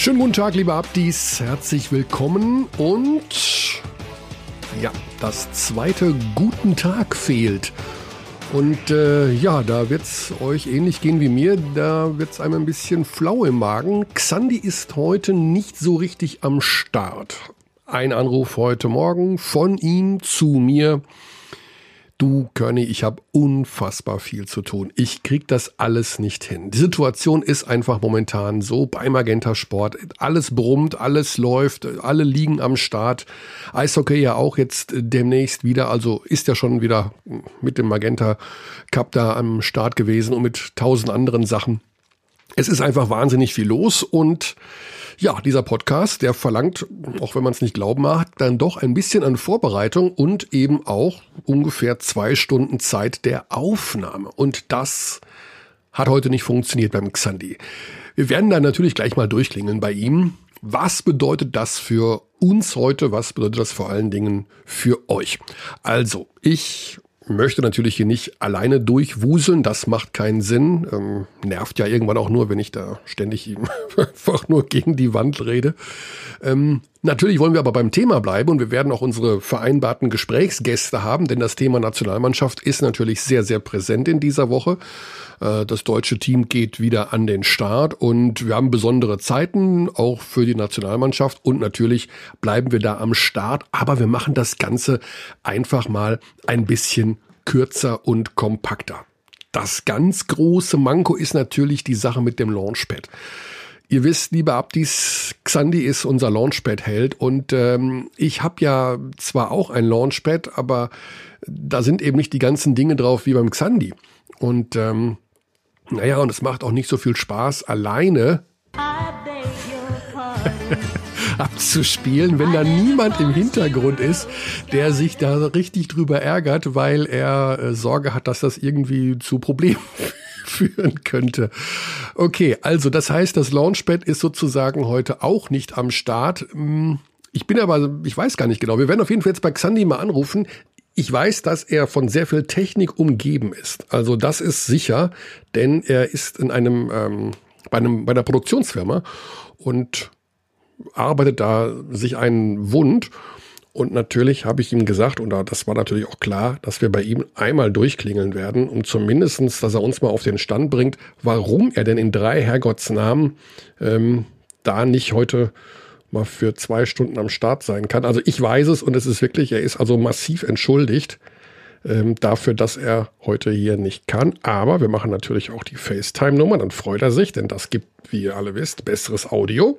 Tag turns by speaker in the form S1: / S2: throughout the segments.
S1: Schönen guten Tag, liebe Abdis. Herzlich willkommen und ja, das zweite Guten Tag fehlt. Und äh, ja, da wird es euch ähnlich gehen wie mir. Da wird es einem ein bisschen flau im Magen. Xandi ist heute nicht so richtig am Start. Ein Anruf heute Morgen von ihm zu mir. Du, Körny, ich habe unfassbar viel zu tun. Ich krieg das alles nicht hin. Die Situation ist einfach momentan so bei Magenta Sport. Alles brummt, alles läuft, alle liegen am Start. Eishockey ja auch jetzt demnächst wieder, also ist ja schon wieder mit dem Magenta Cup da am Start gewesen und mit tausend anderen Sachen. Es ist einfach wahnsinnig viel los und ja, dieser Podcast, der verlangt, auch wenn man es nicht glauben mag, dann doch ein bisschen an Vorbereitung und eben auch ungefähr zwei Stunden Zeit der Aufnahme. Und das hat heute nicht funktioniert beim Xandi. Wir werden dann natürlich gleich mal durchklingen bei ihm. Was bedeutet das für uns heute? Was bedeutet das vor allen Dingen für euch? Also, ich möchte natürlich hier nicht alleine durchwuseln, das macht keinen Sinn. Ähm, nervt ja irgendwann auch nur, wenn ich da ständig einfach nur gegen die Wand rede. Ähm, natürlich wollen wir aber beim Thema bleiben und wir werden auch unsere vereinbarten Gesprächsgäste haben, denn das Thema Nationalmannschaft ist natürlich sehr, sehr präsent in dieser Woche. Äh, das deutsche Team geht wieder an den Start und wir haben besondere Zeiten auch für die Nationalmannschaft und natürlich bleiben wir da am Start, aber wir machen das Ganze einfach mal ein bisschen kürzer und kompakter. Das ganz große Manko ist natürlich die Sache mit dem Launchpad. Ihr wisst, lieber Abdis, Xandi ist unser Launchpad-Held und ähm, ich habe ja zwar auch ein Launchpad, aber da sind eben nicht die ganzen Dinge drauf wie beim Xandi. Und ähm, naja, und es macht auch nicht so viel Spaß, alleine abzuspielen, wenn da niemand im Hintergrund ist, der sich da richtig drüber ärgert, weil er äh, Sorge hat, dass das irgendwie zu Problemen führen könnte. Okay, also das heißt, das Launchpad ist sozusagen heute auch nicht am Start. Hm, ich bin aber, ich weiß gar nicht genau. Wir werden auf jeden Fall jetzt bei Xandi mal anrufen. Ich weiß, dass er von sehr viel Technik umgeben ist. Also das ist sicher, denn er ist in einem, ähm, bei, einem bei einer Produktionsfirma und arbeitet da sich einen Wund. Und natürlich habe ich ihm gesagt, und das war natürlich auch klar, dass wir bei ihm einmal durchklingeln werden, um zumindestens, dass er uns mal auf den Stand bringt, warum er denn in drei Herrgottsnamen ähm, da nicht heute mal für zwei Stunden am Start sein kann. Also ich weiß es und es ist wirklich, er ist also massiv entschuldigt ähm, dafür, dass er heute hier nicht kann. Aber wir machen natürlich auch die FaceTime-Nummer, dann freut er sich, denn das gibt, wie ihr alle wisst, besseres Audio.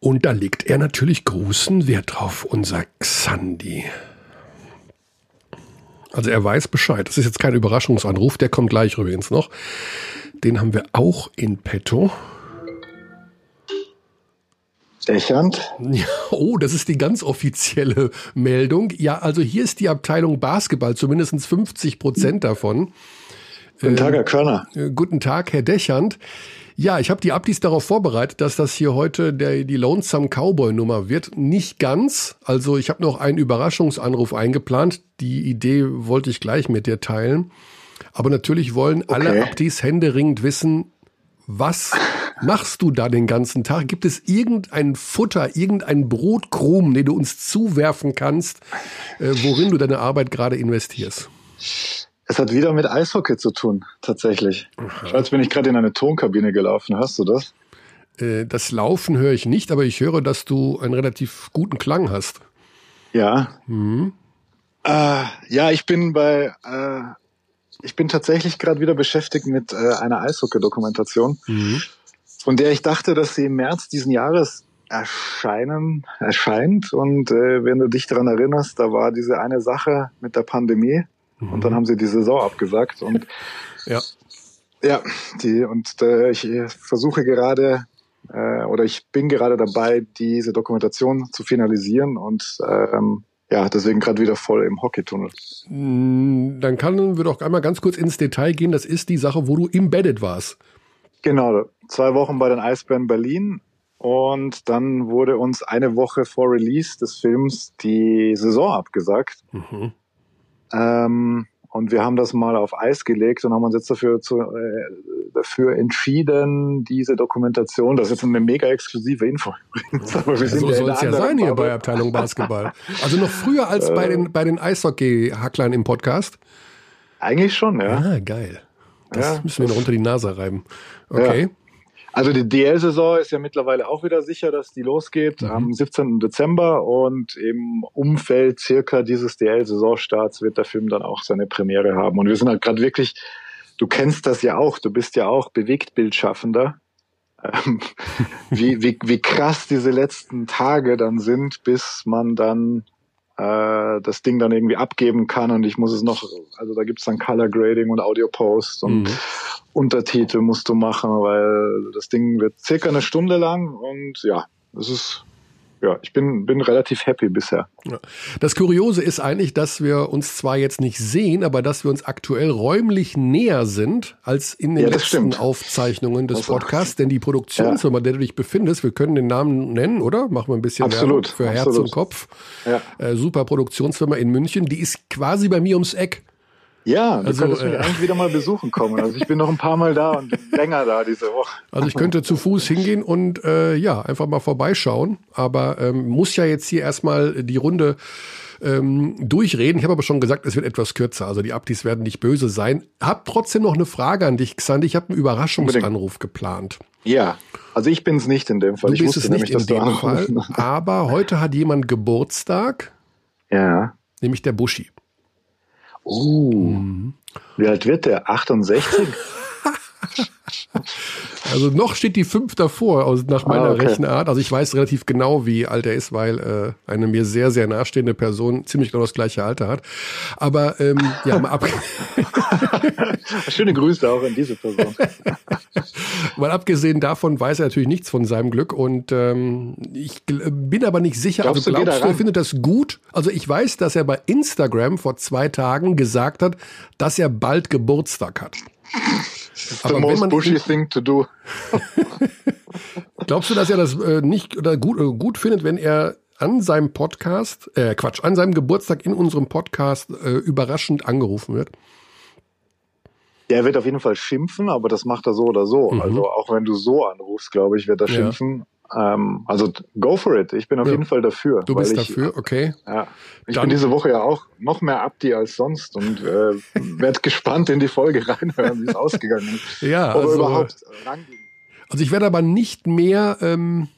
S1: Und da legt er natürlich großen Wert drauf, unser Xandi. Also er weiß Bescheid. Das ist jetzt kein Überraschungsanruf, der kommt gleich übrigens noch. Den haben wir auch in petto.
S2: Dächernd.
S1: Ja, oh, das ist die ganz offizielle Meldung. Ja, also hier ist die Abteilung Basketball, zumindest 50 Prozent davon.
S2: Guten Tag, Herr Körner.
S1: Äh, guten Tag, Herr Dächernd. Ja, ich habe die Abdis darauf vorbereitet, dass das hier heute der, die Lonesome Cowboy Nummer wird. Nicht ganz. Also ich habe noch einen Überraschungsanruf eingeplant. Die Idee wollte ich gleich mit dir teilen. Aber natürlich wollen okay. alle Abdis händeringend wissen, was machst du da den ganzen Tag? Gibt es irgendein Futter, irgendein Brotkrumen, den du uns zuwerfen kannst, äh, worin du deine Arbeit gerade investierst?
S2: Es hat wieder mit Eishockey zu tun, tatsächlich. Aha. Als bin ich gerade in eine Tonkabine gelaufen. Hörst du das?
S1: Äh, das Laufen höre ich nicht, aber ich höre, dass du einen relativ guten Klang hast.
S2: Ja. Mhm. Äh, ja, ich bin bei äh, ich bin tatsächlich gerade wieder beschäftigt mit äh, einer Eishockey-Dokumentation, mhm. von der ich dachte, dass sie im März diesen Jahres erscheinen, erscheint. Und äh, wenn du dich daran erinnerst, da war diese eine Sache mit der Pandemie mhm. und dann haben sie die Saison abgesagt. Und ja, ja, die und äh, ich versuche gerade äh, oder ich bin gerade dabei, diese Dokumentation zu finalisieren und ähm, ja, deswegen gerade wieder voll im Hockeytunnel.
S1: Mm, dann können wir doch einmal ganz kurz ins Detail gehen. Das ist die Sache, wo du embedded warst.
S2: Genau, zwei Wochen bei den Eisbären Berlin und dann wurde uns eine Woche vor Release des Films die Saison abgesagt. Mhm. Ähm, und wir haben das mal auf Eis gelegt und haben uns jetzt dafür, zu, äh, dafür entschieden, diese Dokumentation, das ist jetzt eine mega exklusive Info übrigens.
S1: Aber wir sind so ja soll es ja sein hier bei Abteilung Basketball. Also noch früher als bei den, bei den Eishockey-Hacklern im Podcast.
S2: Eigentlich schon, ja.
S1: Ah, geil. Das ja, müssen wir noch unter die Nase reiben. Okay.
S2: Also die DL-Saison ist ja mittlerweile auch wieder sicher, dass die losgeht mhm. am 17. Dezember und im Umfeld circa dieses DL-Saisonstarts wird der Film dann auch seine Premiere haben. Und wir sind halt gerade wirklich, du kennst das ja auch, du bist ja auch Bewegtbildschaffender. Ähm, wie, wie, wie krass diese letzten Tage dann sind, bis man dann äh, das Ding dann irgendwie abgeben kann und ich muss es noch, also da gibt's dann Color Grading und Audio Post und mhm. Untertitel musst du machen, weil das Ding wird circa eine Stunde lang und ja, das ist ja, ich bin, bin relativ happy bisher.
S1: Das Kuriose ist eigentlich, dass wir uns zwar jetzt nicht sehen, aber dass wir uns aktuell räumlich näher sind als in den ja, letzten stimmt. Aufzeichnungen des also, Podcasts, denn die Produktionsfirma, ja. der du dich befindest, wir können den Namen nennen, oder? Machen wir ein bisschen
S2: absolut,
S1: für
S2: Herz
S1: absolut. und Kopf. Ja. Äh, super Produktionsfirma in München, die ist quasi bei mir ums Eck.
S2: Ja, du also, könntest mich äh, eigentlich wieder mal besuchen kommen. Also ich bin noch ein paar Mal da und länger da diese Woche.
S1: Also ich könnte zu Fuß hingehen und äh, ja, einfach mal vorbeischauen. Aber ähm, muss ja jetzt hier erstmal die Runde ähm, durchreden. Ich habe aber schon gesagt, es wird etwas kürzer. Also die Abdis werden nicht böse sein. Hab trotzdem noch eine Frage an dich, Xandi. Ich habe einen Überraschungsanruf geplant.
S2: Ja, also ich bin es nicht in dem Fall.
S1: Du ich bist es nicht nämlich, in dem Fall. Aber heute hat jemand Geburtstag.
S2: Ja.
S1: Nämlich der Buschi.
S2: Oh. Mhm. Wie alt wird der? 68?
S1: Also noch steht die 5 davor, aus, nach meiner ah, okay. Rechenart. Also ich weiß relativ genau, wie alt er ist, weil äh, eine mir sehr, sehr nahestehende Person ziemlich genau das gleiche Alter hat. Aber ähm, ja, mal ab.
S2: Schöne Grüße auch an diese Person.
S1: mal abgesehen davon weiß er natürlich nichts von seinem Glück und ähm, ich bin aber nicht sicher. Glaubst also glaubst du, er findet das gut? Also ich weiß, dass er bei Instagram vor zwei Tagen gesagt hat, dass er bald Geburtstag hat.
S2: The most bushy thing to do.
S1: Glaubst du, dass er das äh, nicht oder gut, äh, gut findet, wenn er an seinem Podcast, äh, Quatsch, an seinem Geburtstag in unserem Podcast äh, überraschend angerufen wird?
S2: Der wird auf jeden Fall schimpfen, aber das macht er so oder so. Mhm. Also auch wenn du so anrufst, glaube ich, wird er schimpfen. Ähm, also go for it. Ich bin auf ja. jeden Fall dafür.
S1: Du bist ich, dafür, okay.
S2: Ja. Ich Dann. bin diese Woche ja auch noch mehr Abdi als sonst und äh, werde gespannt in die Folge reinhören, wie es ausgegangen ist.
S1: Ja,
S2: also, überhaupt rangehen.
S1: Also ich werde aber nicht mehr ähm,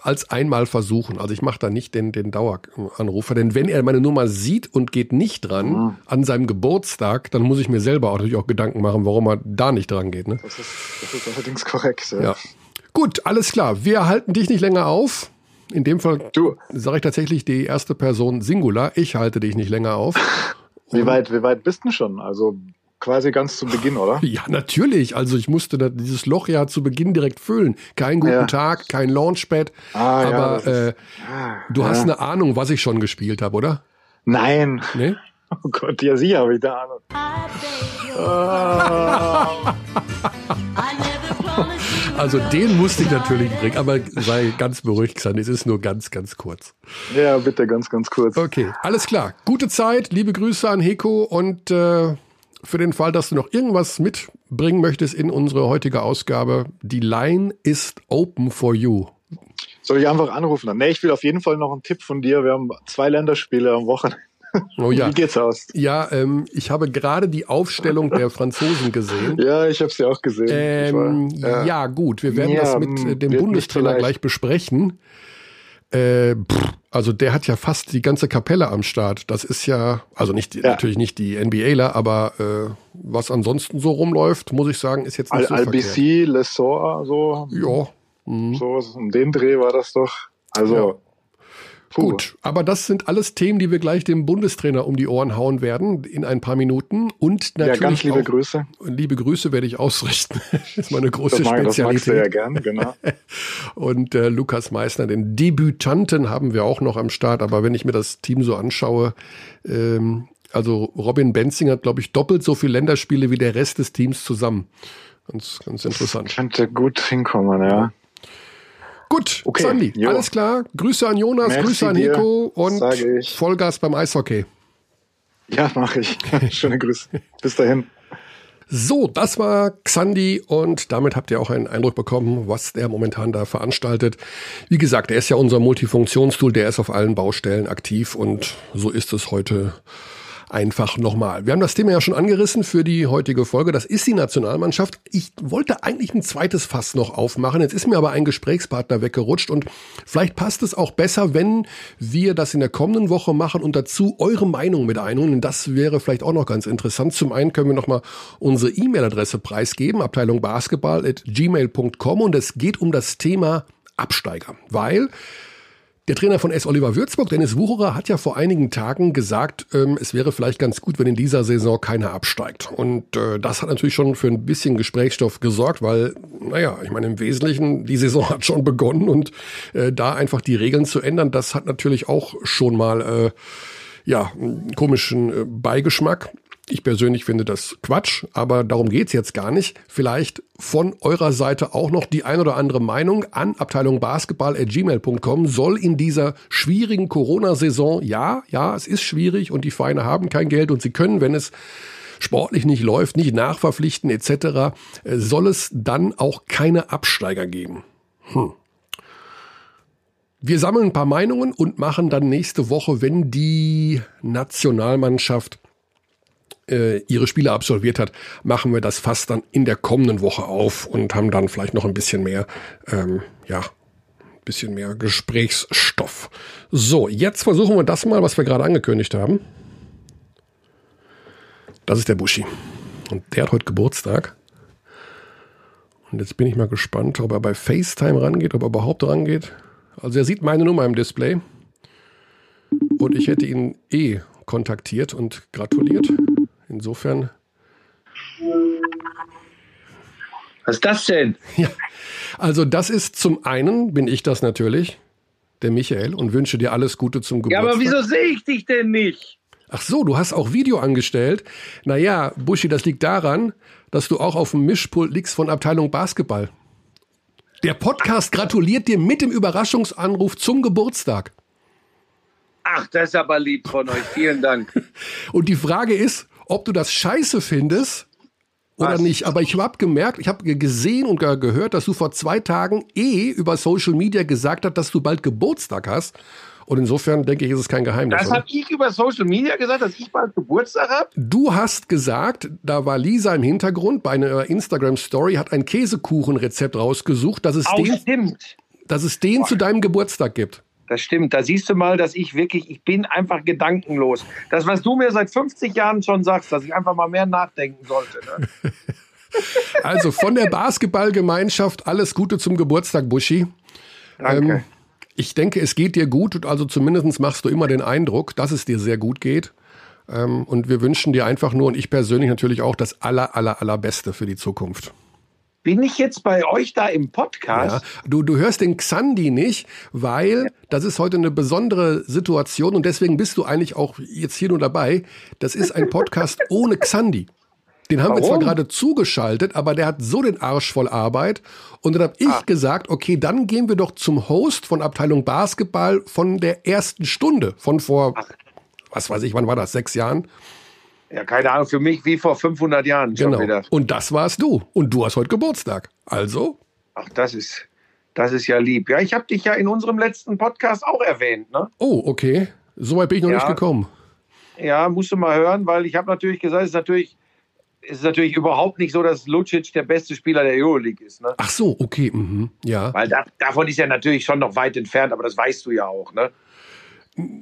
S1: als einmal versuchen. Also ich mache da nicht den, den Daueranrufer, denn wenn er meine Nummer sieht und geht nicht dran mhm. an seinem Geburtstag, dann muss ich mir selber auch natürlich auch Gedanken machen, warum er da nicht dran geht. Ne?
S2: Das, ist, das ist allerdings korrekt. Ja.
S1: ja. Gut, alles klar. Wir halten dich nicht länger auf. In dem Fall sage ich tatsächlich die erste Person Singular. Ich halte dich nicht länger auf.
S2: wie weit, wie weit bist du schon? Also quasi ganz zu Beginn, oder?
S1: Ja, natürlich. Also ich musste dieses Loch ja zu Beginn direkt füllen. Kein guten ja. Tag, kein Launchpad. Ah, aber ja, äh, ah, du ja. hast eine Ahnung, was ich schon gespielt habe, oder?
S2: Nein.
S1: Nee?
S2: Oh Gott, ja sicher habe ich eine Ahnung.
S1: Also den musste ich natürlich bringen, aber sei ganz beruhigt, Xander, es ist nur ganz, ganz kurz.
S2: Ja, bitte ganz, ganz kurz.
S1: Okay, alles klar. Gute Zeit, liebe Grüße an Heko und äh, für den Fall, dass du noch irgendwas mitbringen möchtest in unsere heutige Ausgabe, die Line ist open for you.
S2: Soll ich einfach anrufen? Nee, ich will auf jeden Fall noch einen Tipp von dir. Wir haben zwei Länderspiele am Wochenende.
S1: Oh ja.
S2: Wie geht's aus?
S1: Ja, ähm, ich habe gerade die Aufstellung der Franzosen gesehen.
S2: Ja, ich habe sie auch gesehen.
S1: Ähm, ja. ja. gut, wir werden ja, das mit äh, dem Bundestrainer gleich besprechen. Äh, pff, also der hat ja fast die ganze Kapelle am Start. Das ist ja, also nicht ja. natürlich nicht die NBAler, aber äh, was ansonsten so rumläuft, muss ich sagen, ist jetzt nicht
S2: Al so LBC, Lesor, so.
S1: Ja.
S2: Mhm. So um den Dreh war das doch. Also
S1: Puh. Gut, aber das sind alles Themen, die wir gleich dem Bundestrainer um die Ohren hauen werden in ein paar Minuten. Und natürlich. Ja,
S2: ganz liebe auch, Grüße.
S1: Liebe Grüße werde ich ausrichten. das ist meine große das mag, Spezialität. Das magst
S2: du ja gern, genau.
S1: und äh, Lukas Meissner, den Debütanten, haben wir auch noch am Start. Aber wenn ich mir das Team so anschaue, ähm, also Robin Benzing hat, glaube ich, doppelt so viele Länderspiele wie der Rest des Teams zusammen. Ganz, ganz interessant.
S2: Das könnte gut hinkommen, ja.
S1: Gut, okay, Sandy, jo. alles klar. Grüße an Jonas, Merci Grüße an Heko und Vollgas beim Eishockey.
S3: Ja, mache ich. Schöne Grüße. Bis dahin.
S1: So, das war Xandi und damit habt ihr auch einen Eindruck bekommen, was der momentan da veranstaltet. Wie gesagt, er ist ja unser Multifunktionstool, der ist auf allen Baustellen aktiv und so ist es heute einfach nochmal. Wir haben das Thema ja schon angerissen für die heutige Folge. Das ist die Nationalmannschaft. Ich wollte eigentlich ein zweites Fass noch aufmachen. Jetzt ist mir aber ein Gesprächspartner weggerutscht und vielleicht passt es auch besser, wenn wir das in der kommenden Woche machen und dazu eure Meinung mit einholen. Das wäre vielleicht auch noch ganz interessant. Zum einen können wir nochmal unsere E-Mail-Adresse preisgeben, Abteilung Basketball at gmail.com und es geht um das Thema Absteiger, weil der Trainer von S. Oliver Würzburg, Dennis Wucherer, hat ja vor einigen Tagen gesagt, ähm, es wäre vielleicht ganz gut, wenn in dieser Saison keiner absteigt. Und äh, das hat natürlich schon für ein bisschen Gesprächsstoff gesorgt, weil, naja, ich meine, im Wesentlichen, die Saison hat schon begonnen und äh, da einfach die Regeln zu ändern, das hat natürlich auch schon mal, äh, ja, einen komischen äh, Beigeschmack. Ich persönlich finde das Quatsch, aber darum geht's jetzt gar nicht. Vielleicht von eurer Seite auch noch die ein oder andere Meinung an Abteilung Basketball@gmail.com soll in dieser schwierigen Corona-Saison, ja, ja, es ist schwierig und die Vereine haben kein Geld und sie können, wenn es sportlich nicht läuft, nicht nachverpflichten etc., äh, soll es dann auch keine Absteiger geben. Hm. Wir sammeln ein paar Meinungen und machen dann nächste Woche, wenn die Nationalmannschaft äh, ihre Spiele absolviert hat, machen wir das fast dann in der kommenden Woche auf und haben dann vielleicht noch ein bisschen mehr, ähm, ja, bisschen mehr Gesprächsstoff. So, jetzt versuchen wir das mal, was wir gerade angekündigt haben. Das ist der Buschi. Und der hat heute Geburtstag. Und jetzt bin ich mal gespannt, ob er bei FaceTime rangeht, ob er überhaupt rangeht. Also er sieht meine Nummer im Display. Und ich hätte ihn eh kontaktiert und gratuliert. Insofern.
S4: Was ist das denn?
S1: Ja, also das ist zum einen, bin ich das natürlich, der Michael, und wünsche dir alles Gute zum Geburtstag.
S4: Ja, aber wieso sehe ich dich denn nicht?
S1: Ach so, du hast auch Video angestellt. Naja, Buschi, das liegt daran, dass du auch auf dem Mischpult liegst von Abteilung Basketball. Der Podcast gratuliert dir mit dem Überraschungsanruf zum Geburtstag.
S4: Ach, das ist aber lieb von euch. Vielen Dank.
S1: Und die Frage ist, ob du das scheiße findest oder Was? nicht. Aber ich habe gemerkt, ich habe gesehen und gehört, dass du vor zwei Tagen eh über Social Media gesagt hast, dass du bald Geburtstag hast. Und insofern denke ich, ist es kein Geheimnis.
S4: Das habe ich über Social Media gesagt, dass ich bald Geburtstag habe?
S1: Du hast gesagt, da war Lisa im Hintergrund bei einer Instagram-Story, hat ein Käsekuchenrezept rausgesucht, dass es
S4: oh, den, stimmt.
S1: Dass es den zu deinem Geburtstag gibt.
S4: Das stimmt. Da siehst du mal, dass ich wirklich, ich bin einfach gedankenlos. Das, was du mir seit 50 Jahren schon sagst, dass ich einfach mal mehr nachdenken sollte. Ne?
S1: also von der Basketballgemeinschaft alles Gute zum Geburtstag, Buschi.
S4: Danke. Ähm,
S1: ich denke, es geht dir gut. Also zumindest machst du immer den Eindruck, dass es dir sehr gut geht. Ähm, und wir wünschen dir einfach nur und ich persönlich natürlich auch das aller, aller, allerbeste für die Zukunft.
S4: Bin ich jetzt bei euch da im Podcast?
S1: Ja, du, du hörst den Xandi nicht, weil das ist heute eine besondere Situation und deswegen bist du eigentlich auch jetzt hier nur dabei. Das ist ein Podcast ohne Xandi. Den haben Warum? wir zwar gerade zugeschaltet, aber der hat so den Arsch voll Arbeit. Und dann habe ich ah. gesagt, okay, dann gehen wir doch zum Host von Abteilung Basketball von der ersten Stunde von vor, was weiß ich, wann war das, sechs Jahren.
S4: Ja, keine Ahnung, für mich wie vor 500 Jahren
S1: schon genau. wieder. Und das warst du. Und du hast heute Geburtstag. Also?
S4: Ach, das ist, das ist ja lieb. Ja, ich habe dich ja in unserem letzten Podcast auch erwähnt, ne?
S1: Oh, okay. Soweit bin ich noch ja. nicht gekommen.
S4: Ja, musst du mal hören, weil ich habe natürlich gesagt, es ist natürlich, es ist natürlich überhaupt nicht so, dass Lucic der beste Spieler der Euroleague ist. Ne?
S1: Ach so, okay, mhm. ja.
S4: Weil da, davon ist er natürlich schon noch weit entfernt, aber das weißt du ja auch, ne?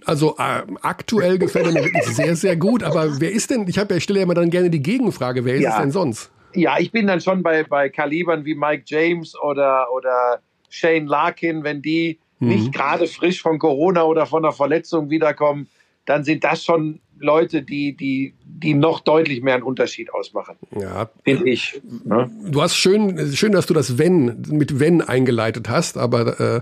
S1: Also äh, aktuell gefällt er mir wirklich sehr, sehr gut. Aber wer ist denn, ich, hab, ich stelle ja immer dann gerne die Gegenfrage, wer ist ja. es denn sonst?
S4: Ja, ich bin dann schon bei, bei Kalibern wie Mike James oder, oder Shane Larkin, wenn die mhm. nicht gerade frisch von Corona oder von einer Verletzung wiederkommen, dann sind das schon Leute, die, die, die noch deutlich mehr einen Unterschied ausmachen.
S1: Ja.
S4: Finde ich. Ne?
S1: Du hast schön, schön, dass du das Wenn mit Wenn eingeleitet hast, aber äh,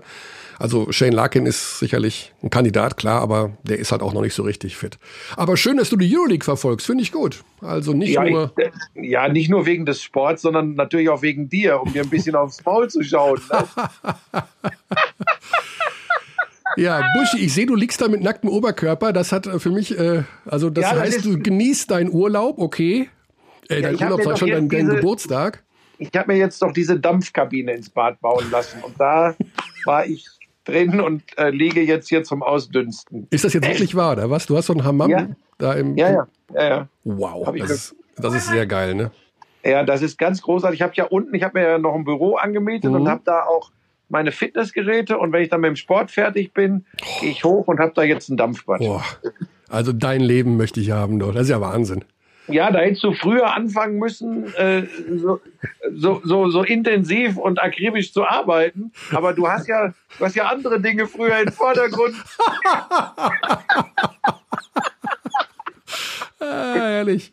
S1: also Shane Larkin ist sicherlich ein Kandidat, klar, aber der ist halt auch noch nicht so richtig fit. Aber schön, dass du die Euroleague verfolgst, finde ich gut. Also nicht
S4: ja,
S1: nur.
S4: Ich, ja, nicht nur wegen des Sports, sondern natürlich auch wegen dir, um dir ein bisschen aufs Maul zu schauen. Ne?
S1: Ja, Buschi, ich sehe, du liegst da mit nacktem Oberkörper. Das hat für mich, äh, also das ja, heißt, das du genießt deinen Urlaub, okay. Äh, dein ja, Urlaub war schon dein, dein Geburtstag.
S4: Ich habe mir jetzt doch diese Dampfkabine ins Bad bauen lassen und da war ich drin und äh, liege jetzt hier zum Ausdünsten.
S1: Ist das jetzt wirklich wahr, oder was? Du hast so einen Hammam
S4: ja.
S1: da im.
S4: Ja, ja. ja, ja.
S1: Wow, das ist, das ist sehr geil, ne?
S4: Ja, das ist ganz großartig. Ich habe ja unten, ich habe mir ja noch ein Büro angemietet mhm. und habe da auch meine Fitnessgeräte und wenn ich dann mit dem Sport fertig bin, gehe ich hoch und habe da jetzt ein Dampfbad. Boah.
S1: Also dein Leben möchte ich haben, doch. Das ist ja Wahnsinn.
S4: Ja, da hättest du früher anfangen müssen, äh, so, so, so, so intensiv und akribisch zu arbeiten. Aber du hast ja, du hast ja andere Dinge früher im Vordergrund.
S1: ah, ehrlich.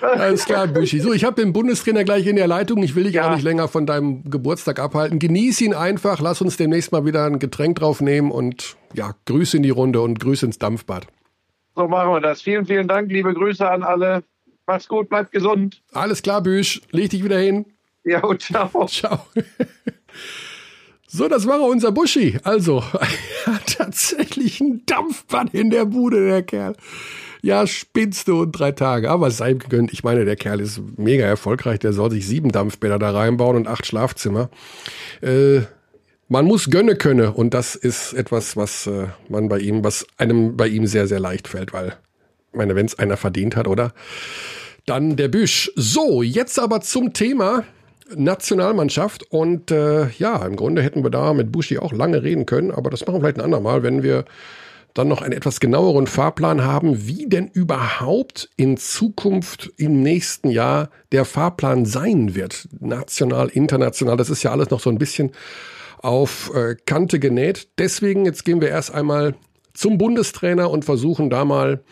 S1: Alles klar, Büschi. So, ich habe den Bundestrainer gleich in der Leitung. Ich will dich ja. auch nicht länger von deinem Geburtstag abhalten. Genieß ihn einfach. Lass uns demnächst mal wieder ein Getränk draufnehmen und ja, Grüße in die Runde und Grüße ins Dampfbad.
S4: So machen wir das. Vielen, vielen Dank. Liebe Grüße an alle. Mach's gut, bleib gesund.
S1: Alles klar, Büsch. Leg dich wieder hin.
S4: Ja, ciao.
S1: Ciao. So, das war unser Buschi. Also, er hat tatsächlich ein Dampfbad in der Bude, der Kerl. Ja, spinnst du und drei Tage. Aber sei ihm gegönnt. Ich meine, der Kerl ist mega erfolgreich. Der soll sich sieben Dampfbäder da reinbauen und acht Schlafzimmer. Äh, man muss gönne können. Und das ist etwas, was äh, man bei ihm, was einem bei ihm sehr, sehr leicht fällt, weil, ich meine, wenn es einer verdient hat, oder? Dann der Büsch. So, jetzt aber zum Thema Nationalmannschaft. Und äh, ja, im Grunde hätten wir da mit Buschi auch lange reden können, aber das machen wir vielleicht ein andermal, wenn wir dann noch einen etwas genaueren Fahrplan haben, wie denn überhaupt in Zukunft im nächsten Jahr der Fahrplan sein wird. National, international, das ist ja alles noch so ein bisschen auf äh, Kante genäht. Deswegen, jetzt gehen wir erst einmal zum Bundestrainer und versuchen da mal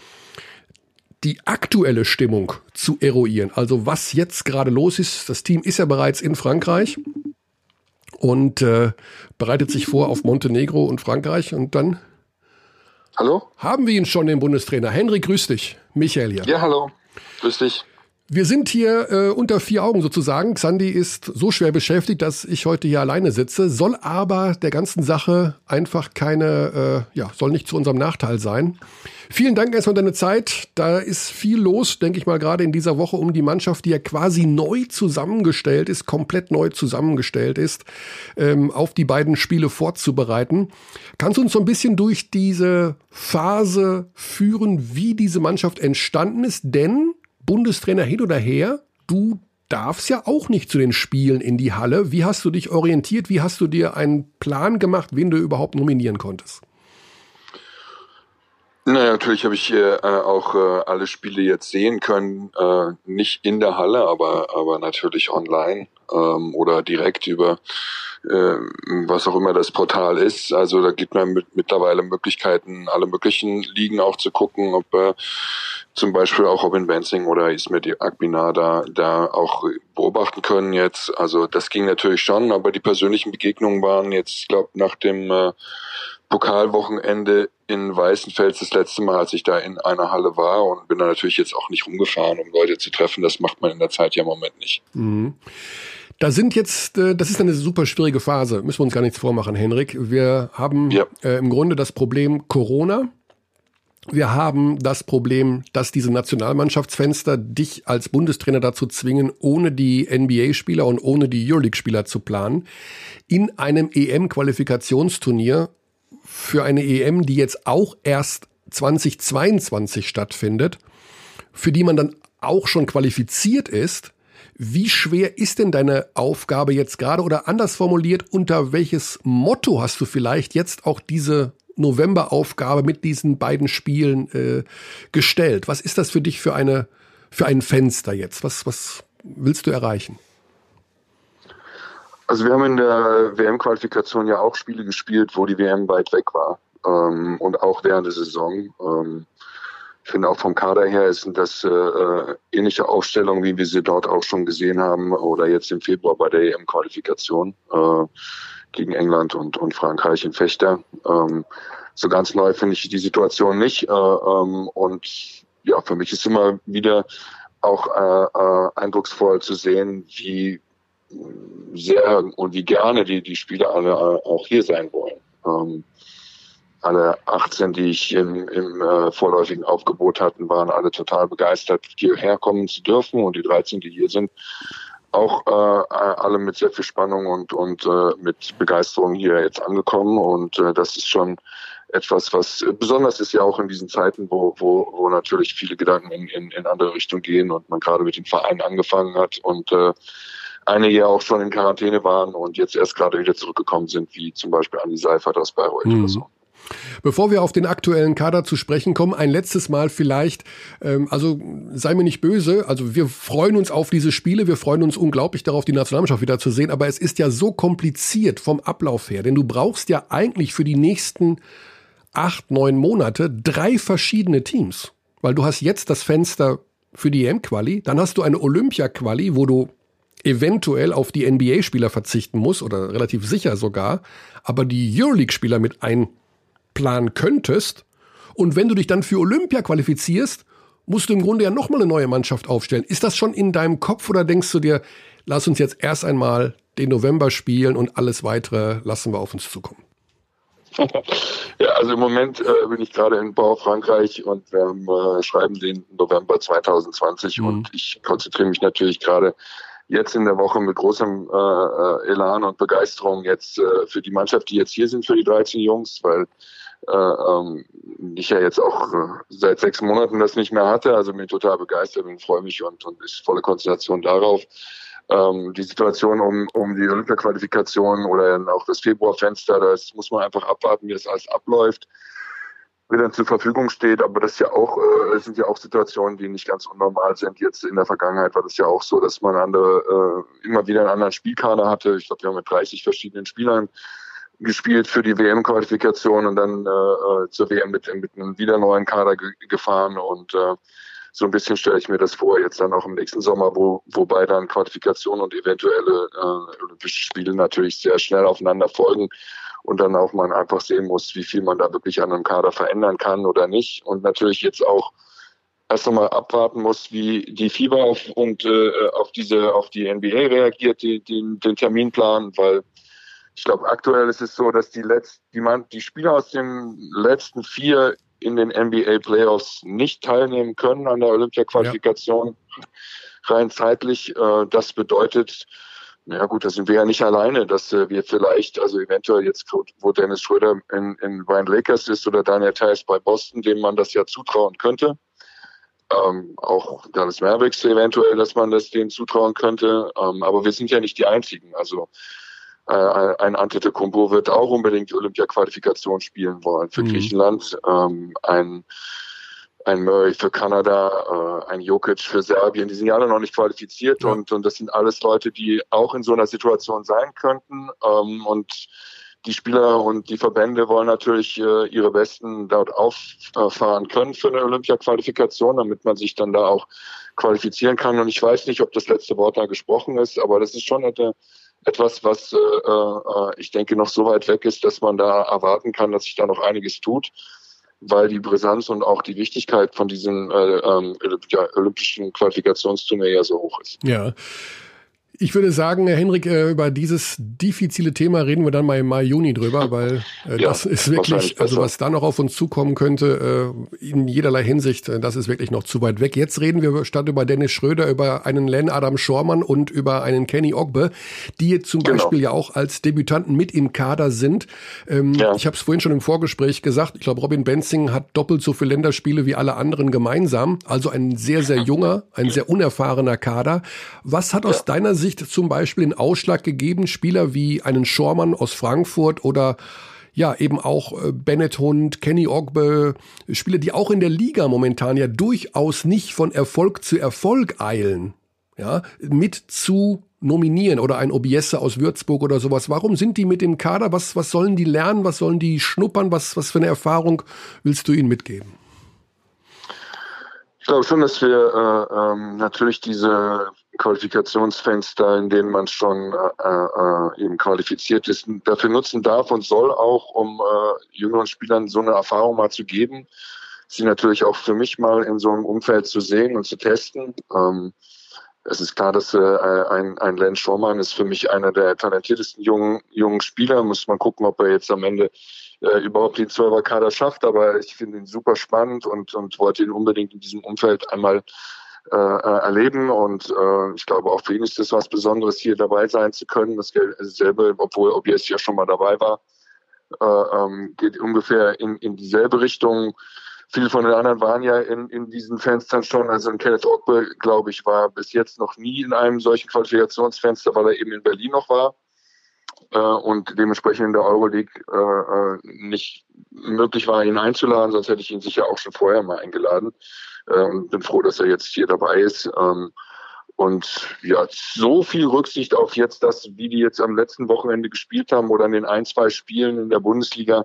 S1: die aktuelle Stimmung zu eruieren. Also was jetzt gerade los ist. Das Team ist ja bereits in Frankreich und äh, bereitet sich vor auf Montenegro und Frankreich und dann
S5: Hallo?
S1: Haben wir ihn schon, den Bundestrainer. Henry, grüß dich. Michael hier.
S5: Ja, hallo. Grüß dich.
S1: Wir sind hier äh, unter vier Augen sozusagen. Xandi ist so schwer beschäftigt, dass ich heute hier alleine sitze, soll aber der ganzen Sache einfach keine, äh, ja, soll nicht zu unserem Nachteil sein. Vielen Dank erstmal deine Zeit. Da ist viel los, denke ich mal, gerade in dieser Woche um die Mannschaft, die ja quasi neu zusammengestellt ist, komplett neu zusammengestellt ist, ähm, auf die beiden Spiele vorzubereiten. Kannst du uns so ein bisschen durch diese Phase führen, wie diese Mannschaft entstanden ist? Denn Bundestrainer hin oder her, du darfst ja auch nicht zu den Spielen in die Halle. Wie hast du dich orientiert? Wie hast du dir einen Plan gemacht, wen du überhaupt nominieren konntest?
S5: Naja, natürlich habe ich äh, auch äh, alle Spiele jetzt sehen können, äh, nicht in der Halle, aber, aber natürlich online ähm, oder direkt über äh, was auch immer das Portal ist. Also da gibt man mit, mittlerweile Möglichkeiten, alle möglichen Ligen auch zu gucken, ob äh, zum Beispiel auch Robin Benzing oder Ismet Akbinar da, da auch beobachten können jetzt. Also das ging natürlich schon, aber die persönlichen Begegnungen waren jetzt, glaube nach dem äh, Pokalwochenende in Weißenfels das letzte Mal, als ich da in einer Halle war und bin da natürlich jetzt auch nicht rumgefahren, um Leute zu treffen. Das macht man in der Zeit ja im Moment nicht.
S1: Mhm. Da sind jetzt, äh, das ist eine super schwierige Phase, müssen wir uns gar nichts vormachen, Henrik. Wir haben ja. äh, im Grunde das Problem Corona. Wir haben das Problem, dass diese Nationalmannschaftsfenster dich als Bundestrainer dazu zwingen, ohne die NBA-Spieler und ohne die Euroleague-Spieler zu planen, in einem EM-Qualifikationsturnier für eine EM, die jetzt auch erst 2022 stattfindet, für die man dann auch schon qualifiziert ist. Wie schwer ist denn deine Aufgabe jetzt gerade oder anders formuliert, unter welches Motto hast du vielleicht jetzt auch diese Novemberaufgabe mit diesen beiden Spielen äh, gestellt? Was ist das für dich für eine für ein Fenster jetzt? Was was willst du erreichen?
S5: Also wir haben in der WM-Qualifikation ja auch Spiele gespielt, wo die WM weit weg war. Ähm, und auch während der Saison. Ähm, ich finde auch vom Kader her sind das äh, ähnliche Aufstellungen, wie wir sie dort auch schon gesehen haben oder jetzt im Februar bei der EM-Qualifikation äh, gegen England und, und Frankreich in Fechter. Ähm, so ganz neu finde ich die Situation nicht. Äh, ähm, und ja, für mich ist immer wieder auch äh, äh, eindrucksvoll zu sehen, wie sehr und wie gerne die, die Spieler alle auch hier sein wollen. Ähm, alle 18, die ich im, im äh, vorläufigen Aufgebot hatten, waren alle total begeistert, hierher kommen zu dürfen. Und die 13, die hier sind, auch äh, alle mit sehr viel Spannung und, und äh, mit Begeisterung hier jetzt angekommen. Und äh, das ist schon etwas, was besonders ist ja auch in diesen Zeiten, wo, wo, wo natürlich viele Gedanken in, in, in andere Richtungen gehen und man gerade mit dem Verein angefangen hat und äh, einige ja auch schon in Quarantäne waren und jetzt erst gerade wieder zurückgekommen sind, wie zum Beispiel Andi Seifert aus Bayreuth mhm. oder so.
S1: Bevor wir auf den aktuellen Kader zu sprechen kommen, ein letztes Mal vielleicht, ähm, also sei mir nicht böse, also wir freuen uns auf diese Spiele, wir freuen uns unglaublich darauf, die Nationalmannschaft wieder zu sehen, aber es ist ja so kompliziert vom Ablauf her, denn du brauchst ja eigentlich für die nächsten acht, neun Monate drei verschiedene Teams, weil du hast jetzt das Fenster für die EM-Quali, dann hast du eine Olympia-Quali, wo du eventuell auf die NBA-Spieler verzichten musst oder relativ sicher sogar, aber die Euroleague-Spieler mit ein planen könntest. Und wenn du dich dann für Olympia qualifizierst, musst du im Grunde ja nochmal eine neue Mannschaft aufstellen. Ist das schon in deinem Kopf oder denkst du dir, lass uns jetzt erst einmal den November spielen und alles weitere lassen wir auf uns zukommen?
S5: ja, also im Moment äh, bin ich gerade in Bau Frankreich und wir haben, äh, schreiben den November 2020 mhm. und ich konzentriere mich natürlich gerade jetzt in der Woche mit großem äh, äh, Elan und Begeisterung jetzt äh, für die Mannschaft, die jetzt hier sind, für die 13 Jungs, weil ähm, ich ja jetzt auch äh, seit sechs Monaten das nicht mehr hatte, also bin total begeistert und freue mich und, und ist volle Konzentration darauf. Ähm, die Situation um, um die Olympia-Qualifikation oder auch das Februarfenster, das muss man einfach abwarten, wie das alles abläuft wieder zur Verfügung steht. Aber das ja auch, äh, sind ja auch Situationen, die nicht ganz unnormal sind. Jetzt in der Vergangenheit war das ja auch so, dass man andere, äh, immer wieder einen anderen Spielkader hatte. Ich glaube, wir haben mit 30 verschiedenen Spielern gespielt für die WM-Qualifikation und dann äh, äh zur WM mit, mit einem wieder neuen Kader ge gefahren und äh, so ein bisschen stelle ich mir das vor, jetzt dann auch im nächsten Sommer, wo, wobei dann Qualifikation und eventuelle äh, Olympische Spiele natürlich sehr schnell aufeinander folgen und dann auch man einfach sehen muss, wie viel man da wirklich an einem Kader verändern kann oder nicht. Und natürlich jetzt auch erst einmal abwarten muss, wie die FIBA auf, und äh, auf diese auf die NBA reagiert, die, die, den Terminplan, weil ich glaube, aktuell ist es so, dass die letzten, die, man, die Spieler aus den letzten vier in den NBA Playoffs nicht teilnehmen können an der Olympia-Qualifikation, ja. rein zeitlich. Äh, das bedeutet, ja gut, da sind wir ja nicht alleine, dass äh, wir vielleicht, also eventuell jetzt, wo Dennis Schröder in, in Ryan Lakers ist oder Daniel Tice bei Boston, dem man das ja zutrauen könnte. Ähm, auch Dallas Mavericks eventuell, dass man das denen zutrauen könnte. Ähm, aber wir sind ja nicht die Einzigen. Also ein Antetokounmpo wird auch unbedingt Olympia-Qualifikation spielen wollen für mhm. Griechenland. Ähm, ein ein Murray für Kanada, äh, ein Jokic für Serbien, die sind ja alle noch nicht qualifiziert ja. und, und das sind alles Leute, die auch in so einer Situation sein könnten. Ähm, und die Spieler und die Verbände wollen natürlich äh, ihre Besten dort auffahren können für eine Olympia-Qualifikation, damit man sich dann da auch qualifizieren kann. Und ich weiß nicht, ob das letzte Wort da gesprochen ist, aber das ist schon eine, etwas, was äh, äh, ich denke noch so weit weg ist, dass man da erwarten kann, dass sich da noch einiges tut weil die Brisanz und auch die Wichtigkeit von diesem äh, ähm, olympischen Qualifikationsturnier ja so hoch ist.
S1: Ja. Ich würde sagen, Herr Henrik, äh, über dieses diffizile Thema reden wir dann mal im Mai, Juni drüber, weil äh, ja, das ist wirklich, also was da noch auf uns zukommen könnte, äh, in jederlei Hinsicht, äh, das ist wirklich noch zu weit weg. Jetzt reden wir statt über Dennis Schröder, über einen Len Adam Schormann und über einen Kenny Ogbe, die zum genau. Beispiel ja auch als Debütanten mit im Kader sind. Ähm, ja. Ich habe es vorhin schon im Vorgespräch gesagt, ich glaube, Robin Benzing hat doppelt so viele Länderspiele wie alle anderen gemeinsam, also ein sehr, sehr junger, ein sehr unerfahrener Kader. Was hat aus deiner Sicht Sicht zum Beispiel den Ausschlag gegeben, Spieler wie einen Schormann aus Frankfurt oder ja, eben auch äh, Bennett Hund, Kenny Ogbe, Spieler, die auch in der Liga momentan ja durchaus nicht von Erfolg zu Erfolg eilen, ja, mit zu nominieren oder ein Obiesse aus Würzburg oder sowas. Warum sind die mit im Kader? Was, was sollen die lernen? Was sollen die schnuppern? Was, was für eine Erfahrung willst du ihnen mitgeben?
S5: Ich glaube schon, dass wir äh, ähm, natürlich diese Qualifikationsfenster, in denen man schon äh, äh, eben qualifiziert ist, dafür nutzen darf und soll auch, um äh, jüngeren Spielern so eine Erfahrung mal zu geben, sie natürlich auch für mich mal in so einem Umfeld zu sehen und zu testen. Ähm, es ist klar, dass äh, ein, ein Len Schormann ist für mich einer der talentiertesten jungen, jungen Spieler. Muss man gucken, ob er jetzt am Ende äh, überhaupt die 12er Kader schafft, aber ich finde ihn super spannend und, und wollte ihn unbedingt in diesem Umfeld einmal äh, äh, erleben und äh, ich glaube auch für ihn ist das was Besonderes, hier dabei sein zu können. Das selbe, obwohl Obies ja schon mal dabei war, äh, ähm, geht ungefähr in, in dieselbe Richtung. Viele von den anderen waren ja in, in diesen Fenstern schon. Also Kenneth Ogbe, glaube ich, war bis jetzt noch nie in einem solchen Qualifikationsfenster, weil er eben in Berlin noch war äh, und dementsprechend in der Euroleague äh, äh, nicht möglich war, ihn einzuladen, sonst hätte ich ihn sicher auch schon vorher mal eingeladen. Äh, und bin froh, dass er jetzt hier dabei ist. Ähm, und ja, so viel Rücksicht auf jetzt das, wie die jetzt am letzten Wochenende gespielt haben oder in den ein, zwei Spielen in der Bundesliga,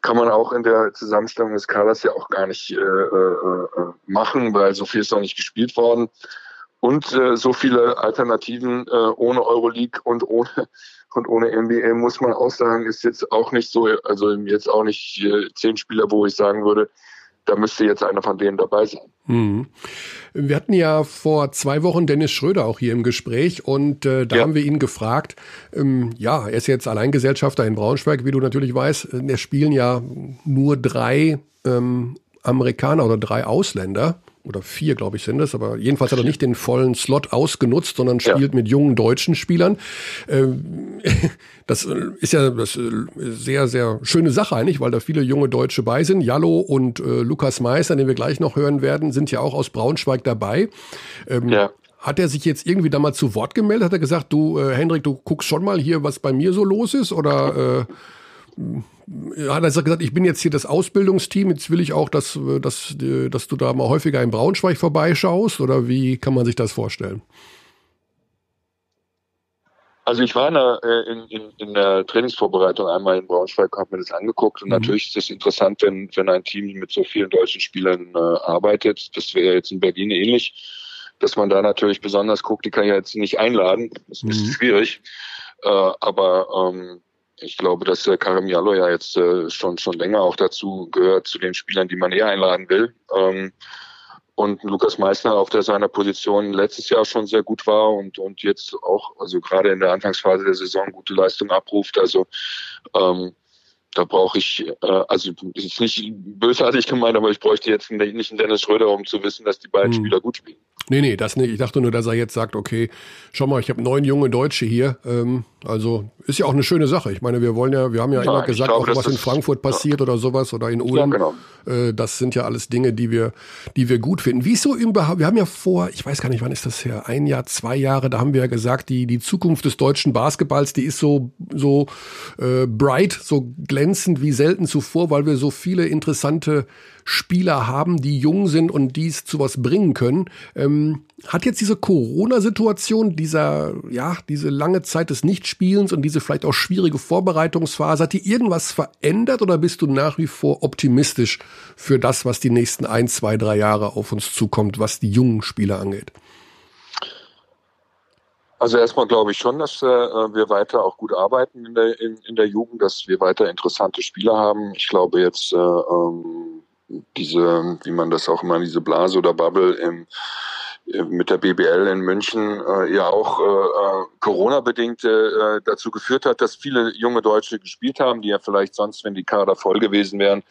S5: kann man auch in der Zusammenstellung des Kaders ja auch gar nicht äh, äh, äh machen, weil so viel ist noch nicht gespielt worden. Und äh, so viele Alternativen äh, ohne Euroleague und ohne und ohne NBA muss man auch sagen, ist jetzt auch nicht so, also jetzt auch nicht äh, zehn Spieler, wo ich sagen würde, da müsste jetzt einer von denen dabei sein. Mhm.
S1: Wir hatten ja vor zwei Wochen Dennis Schröder auch hier im Gespräch und äh, da ja. haben wir ihn gefragt, ähm, ja, er ist jetzt Alleingesellschafter in Braunschweig, wie du natürlich weißt, es spielen ja nur drei ähm, Amerikaner oder drei Ausländer oder vier, glaube ich, sind es, aber jedenfalls hat er nicht den vollen Slot ausgenutzt, sondern spielt ja. mit jungen deutschen Spielern. Ähm, das ist ja das äh, sehr, sehr schöne Sache eigentlich, weil da viele junge Deutsche bei sind. Jallo und äh, Lukas Meister, den wir gleich noch hören werden, sind ja auch aus Braunschweig dabei. Ähm, ja. Hat er sich jetzt irgendwie da mal zu Wort gemeldet? Hat er gesagt, du, äh, Hendrik, du guckst schon mal hier, was bei mir so los ist? Oder äh, hat er gesagt, ich bin jetzt hier das Ausbildungsteam, jetzt will ich auch, dass, dass, dass du da mal häufiger in Braunschweig vorbeischaust oder wie kann man sich das vorstellen?
S5: Also ich war in der, äh, in, in, in der Trainingsvorbereitung einmal in Braunschweig, habe mir das angeguckt und mhm. natürlich ist es interessant, wenn, wenn ein Team mit so vielen deutschen Spielern äh, arbeitet. Das wäre jetzt in Berlin ähnlich, dass man da natürlich besonders guckt, die kann ich jetzt nicht einladen, das ist ein bisschen mhm. schwierig. Äh, aber ähm, ich glaube, dass äh, Karim Jallo ja jetzt äh, schon schon länger auch dazu gehört zu den Spielern, die man eher einladen will. Ähm, und Lukas Meissner auf der seiner Position letztes Jahr schon sehr gut war und und jetzt auch also gerade in der Anfangsphase der Saison gute Leistung abruft. Also ähm, da brauche ich, äh, also ist nicht bösartig gemeint, aber ich bräuchte jetzt nicht einen Dennis Schröder, um zu wissen, dass die beiden hm. Spieler gut spielen.
S1: Nee, nee, das nicht. Ich dachte nur, dass er jetzt sagt, okay, schau mal, ich habe neun junge Deutsche hier. Ähm, also ist ja auch eine schöne Sache. Ich meine, wir wollen ja, wir haben ja, ja immer gesagt, glaube, auch was in Frankfurt passiert ja. oder sowas oder in Ulm. Ja, genau. Äh, das sind ja alles Dinge, die wir, die wir gut finden. Wie ist so überhaupt, wir haben ja vor, ich weiß gar nicht, wann ist das her, ein Jahr, zwei Jahre, da haben wir ja gesagt, die, die Zukunft des deutschen Basketballs, die ist so, so äh, bright, so glänzend wie selten zuvor, weil wir so viele interessante Spieler haben, die jung sind und dies zu was bringen können. Ähm, hat jetzt diese Corona-Situation, dieser, ja, diese lange Zeit des Nichtspielens und diese vielleicht auch schwierige Vorbereitungsphase, hat die irgendwas verändert oder bist du nach wie vor optimistisch für das, was die nächsten ein, zwei, drei Jahre auf uns zukommt, was die jungen Spieler angeht?
S5: Also erstmal glaube ich schon, dass äh, wir weiter auch gut arbeiten in der, in, in, der Jugend, dass wir weiter interessante Spieler haben. Ich glaube jetzt äh, ähm, diese, wie man das auch immer, diese Blase oder Bubble im, mit der BBL in München äh, ja auch äh, äh, Corona-bedingt äh, dazu geführt hat, dass viele junge Deutsche gespielt haben, die ja vielleicht sonst, wenn die Kader voll gewesen wären,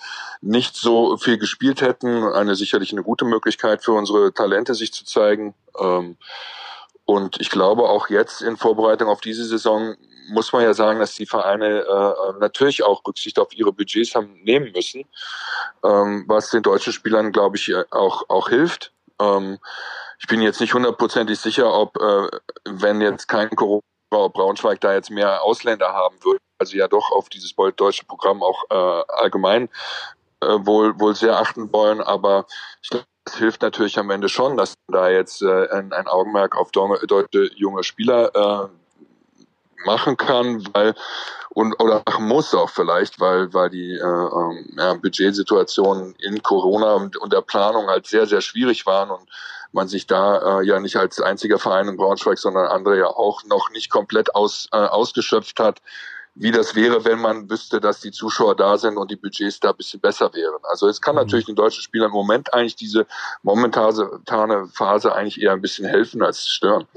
S5: nicht so viel gespielt hätten. Eine sicherlich eine gute Möglichkeit für unsere Talente, sich zu zeigen. Ähm, und ich glaube auch jetzt in Vorbereitung auf diese Saison muss man ja sagen, dass die Vereine äh, natürlich auch Rücksicht auf ihre Budgets haben nehmen müssen, ähm, was den deutschen Spielern, glaube ich, auch, auch hilft. Ähm, ich bin jetzt nicht hundertprozentig sicher, ob, äh, wenn jetzt kein Corona Braunschweig da jetzt mehr Ausländer haben würde, also ja doch auf dieses deutsche Programm auch äh, allgemein äh, wohl, wohl sehr achten wollen, aber ich glaube, es hilft natürlich am Ende schon, dass da jetzt äh, ein, ein Augenmerk auf deutsche junge Spieler äh, machen kann, weil und oder machen muss auch vielleicht, weil weil die äh, ähm, ja, Budgetsituationen in Corona und, und der Planung halt sehr sehr schwierig waren und man sich da äh, ja nicht als einziger Verein in Braunschweig, sondern andere ja auch noch nicht komplett aus, äh, ausgeschöpft hat, wie das wäre, wenn man wüsste, dass die Zuschauer da sind und die Budgets da ein bisschen besser wären. Also es kann mhm. natürlich den deutschen Spielern im Moment eigentlich diese momentane Phase eigentlich eher ein bisschen helfen als stören.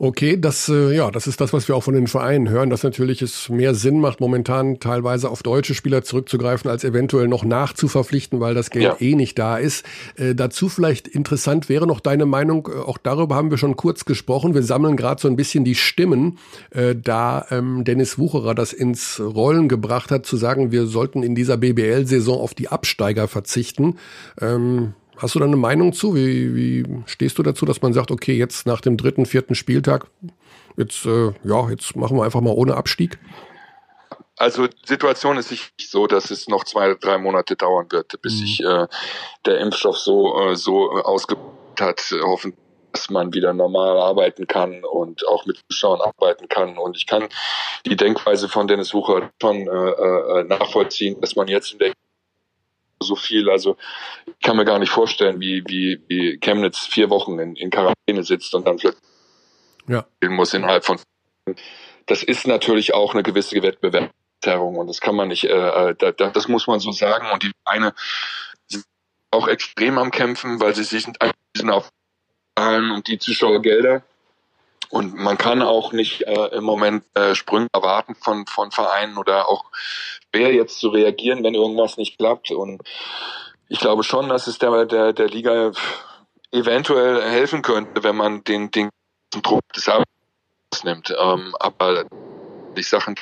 S1: Okay, das, äh, ja, das ist das, was wir auch von den Vereinen hören, dass natürlich es mehr Sinn macht, momentan teilweise auf deutsche Spieler zurückzugreifen, als eventuell noch nachzuverpflichten, weil das Geld ja. eh nicht da ist. Äh, dazu vielleicht interessant wäre noch deine Meinung, äh, auch darüber haben wir schon kurz gesprochen. Wir sammeln gerade so ein bisschen die Stimmen, äh, da ähm, Dennis Wucherer das ins Rollen gebracht hat, zu sagen, wir sollten in dieser BBL-Saison auf die Absteiger verzichten. Ähm, Hast du da eine Meinung zu? Wie, wie stehst du dazu, dass man sagt, okay, jetzt nach dem dritten, vierten Spieltag, jetzt, äh, ja, jetzt machen wir einfach mal ohne Abstieg?
S5: Also Situation ist sicher so, dass es noch zwei, drei Monate dauern wird, bis mhm. sich äh, der Impfstoff so äh, so ausgebaut hat. Hoffen, dass man wieder normal arbeiten kann und auch mit Zuschauern arbeiten kann. Und ich kann die Denkweise von Dennis Wucher schon äh, äh, nachvollziehen, dass man jetzt in der so viel. Also ich kann mir gar nicht vorstellen, wie, wie, wie Chemnitz vier Wochen in, in Quarantäne sitzt und dann plötzlich ja. spielen muss innerhalb von. Das ist natürlich auch eine gewisse Wettbewerbszerrung und das kann man nicht, äh, äh da, das muss man so sagen. Und die eine sind auch extrem am Kämpfen, weil sie sich sind auf Zahlen und die Zuschauergelder. Und man kann auch nicht äh, im Moment äh, Sprünge erwarten von, von Vereinen oder auch schwer jetzt zu reagieren, wenn irgendwas nicht klappt. Und ich glaube schon, dass es der, der, der Liga eventuell helfen könnte, wenn man den, den Druck des Arbeits nimmt. Ähm, aber die Sachen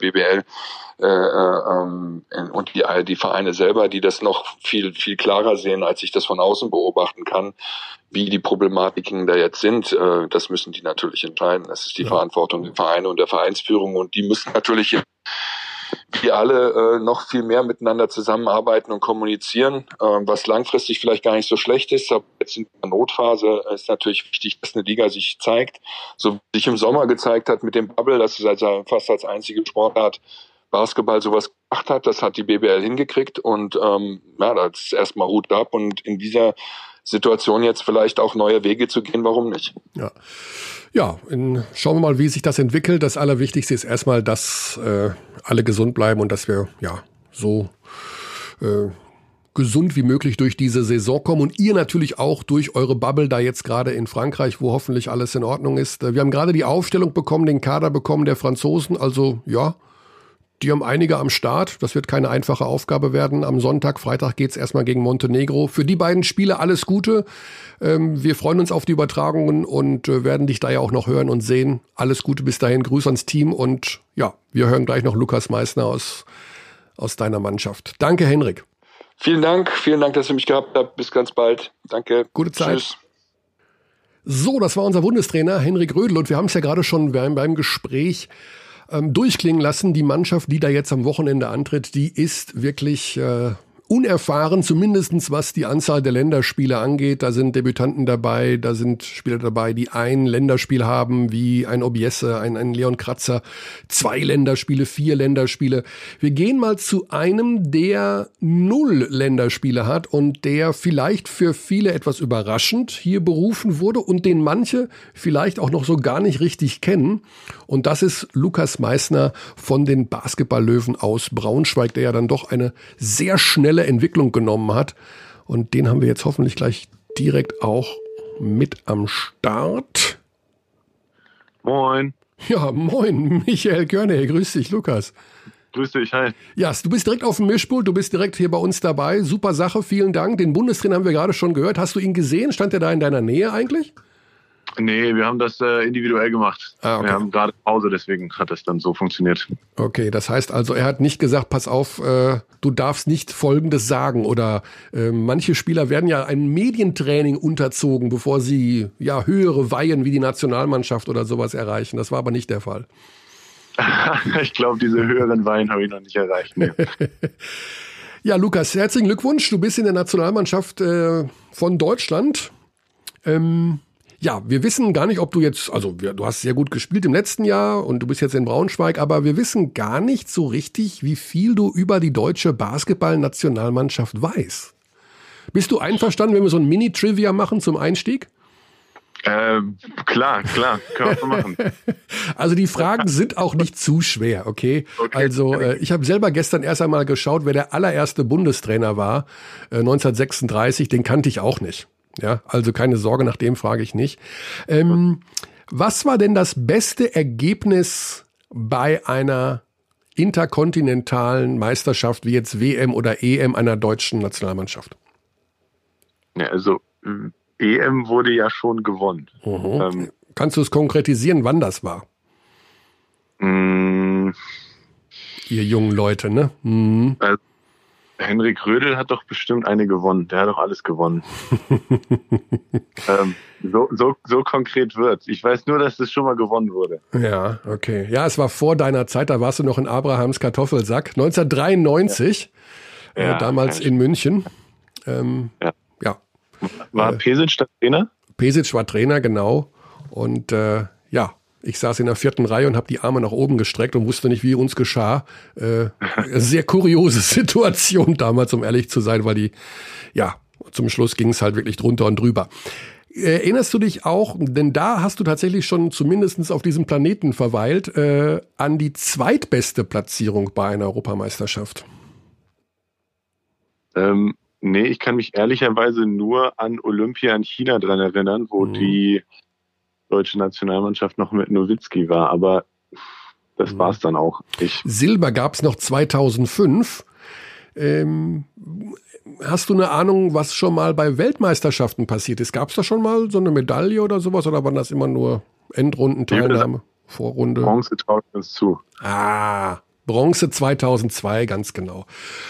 S5: BBL äh, äh, ähm, und die, die Vereine selber, die das noch viel, viel klarer sehen, als ich das von außen beobachten kann, wie die Problematiken da jetzt sind, äh, das müssen die natürlich entscheiden. Das ist die ja. Verantwortung der Vereine und der Vereinsführung und die müssen natürlich wie alle äh, noch viel mehr miteinander zusammenarbeiten und kommunizieren, äh, was langfristig vielleicht gar nicht so schlecht ist. Aber jetzt in der Notphase ist natürlich wichtig, dass eine Liga sich zeigt, so wie sich im Sommer gezeigt hat mit dem Bubble, dass es also fast als einzige Sportart Basketball sowas gemacht hat. Das hat die BBL hingekriegt und ähm, ja, das ist erstmal Hut ab und in dieser Situation jetzt vielleicht auch neue Wege zu gehen, warum nicht?
S1: Ja. Ja, in, schauen wir mal, wie sich das entwickelt. Das Allerwichtigste ist erstmal, dass äh, alle gesund bleiben und dass wir ja so äh, gesund wie möglich durch diese Saison kommen und ihr natürlich auch durch eure Bubble da jetzt gerade in Frankreich, wo hoffentlich alles in Ordnung ist. Wir haben gerade die Aufstellung bekommen, den Kader bekommen der Franzosen. Also ja, die haben einige am Start. Das wird keine einfache Aufgabe werden. Am Sonntag, Freitag geht's erstmal gegen Montenegro. Für die beiden Spiele alles Gute. Ähm, wir freuen uns auf die Übertragungen und äh, werden dich da ja auch noch hören und sehen. Alles Gute bis dahin. Grüß ans Team und ja, wir hören gleich noch Lukas Meissner aus, aus deiner Mannschaft. Danke, Henrik.
S5: Vielen Dank. Vielen Dank, dass ihr mich gehabt habt. Bis ganz bald. Danke.
S1: Gute Zeit. Tschüss. So, das war unser Bundestrainer Henrik Rödel und wir haben es ja gerade schon beim, beim Gespräch ähm, durchklingen lassen. Die Mannschaft, die da jetzt am Wochenende antritt, die ist wirklich äh, unerfahren, zumindestens was die Anzahl der Länderspiele angeht. Da sind Debütanten dabei, da sind Spieler dabei, die ein Länderspiel haben, wie ein Obiesse, ein, ein Leon Kratzer, zwei Länderspiele, vier Länderspiele. Wir gehen mal zu einem, der null Länderspiele hat und der vielleicht für viele etwas überraschend hier berufen wurde und den manche vielleicht auch noch so gar nicht richtig kennen. Und das ist Lukas Meissner von den Basketballlöwen aus Braunschweig, der ja dann doch eine sehr schnelle schnelle Entwicklung genommen hat. Und den haben wir jetzt hoffentlich gleich direkt auch mit am Start.
S2: Moin.
S1: Ja, moin, Michael Körner, grüß dich, Lukas.
S2: Grüß dich, hi.
S1: Ja, du bist direkt auf dem Mischpult, du bist direkt hier bei uns dabei. Super Sache, vielen Dank. Den Bundestrainer haben wir gerade schon gehört. Hast du ihn gesehen? Stand er da in deiner Nähe eigentlich?
S2: Nee, wir haben das äh, individuell gemacht. Ah, okay. Wir haben gerade Pause, deswegen hat das dann so funktioniert.
S1: Okay, das heißt also, er hat nicht gesagt, pass auf, äh, du darfst nicht Folgendes sagen. Oder äh, manche Spieler werden ja ein Medientraining unterzogen, bevor sie ja höhere Weihen wie die Nationalmannschaft oder sowas erreichen. Das war aber nicht der Fall.
S2: ich glaube, diese höheren Weihen habe ich noch nicht erreicht. Nee.
S1: ja, Lukas, herzlichen Glückwunsch. Du bist in der Nationalmannschaft äh, von Deutschland. Ähm, ja, wir wissen gar nicht, ob du jetzt, also du hast sehr gut gespielt im letzten Jahr und du bist jetzt in Braunschweig, aber wir wissen gar nicht so richtig, wie viel du über die deutsche Basketball-Nationalmannschaft weißt. Bist du einverstanden, wenn wir so ein Mini-Trivia machen zum Einstieg?
S2: Ähm, klar, klar, können wir machen.
S1: Also die Fragen sind auch nicht zu schwer, okay? okay. Also äh, ich habe selber gestern erst einmal geschaut, wer der allererste Bundestrainer war, äh, 1936, den kannte ich auch nicht. Ja, also keine Sorge, nach dem frage ich nicht. Ähm, Was war denn das beste Ergebnis bei einer interkontinentalen Meisterschaft wie jetzt WM oder EM einer deutschen Nationalmannschaft?
S2: Ja, also EM wurde ja schon gewonnen.
S1: Mhm. Ähm, Kannst du es konkretisieren, wann das war? Mm, Ihr jungen Leute, ne? Mhm.
S2: Also, Henrik Rödel hat doch bestimmt eine gewonnen. Der hat doch alles gewonnen. ähm, so, so, so konkret wird's. Ich weiß nur, dass das schon mal gewonnen wurde.
S1: Ja, okay. Ja, es war vor deiner Zeit, da warst du noch in Abrahams Kartoffelsack. 1993, ja. äh, damals in München. Ähm, ja. ja.
S2: War äh, Pesic der Trainer?
S1: Pesic war Trainer, genau. Und äh, ja, ich saß in der vierten Reihe und habe die Arme nach oben gestreckt und wusste nicht, wie uns geschah. Äh, sehr kuriose Situation damals, um ehrlich zu sein, weil die, ja, zum Schluss ging es halt wirklich drunter und drüber. Erinnerst du dich auch, denn da hast du tatsächlich schon zumindest auf diesem Planeten verweilt, äh, an die zweitbeste Platzierung bei einer Europameisterschaft?
S2: Ähm, nee, ich kann mich ehrlicherweise nur an Olympia in China dran erinnern, wo mhm. die deutsche Nationalmannschaft noch mit Nowitzki war, aber das mhm. war es dann auch.
S1: Ich Silber gab es noch 2005. Ähm, hast du eine Ahnung, was schon mal bei Weltmeisterschaften passiert ist? Gab es da schon mal so eine Medaille oder sowas oder waren das immer nur Endrundenteilnahme, Vorrunde?
S2: Bronze traut uns zu.
S1: Ah, Bronze 2002, ganz genau.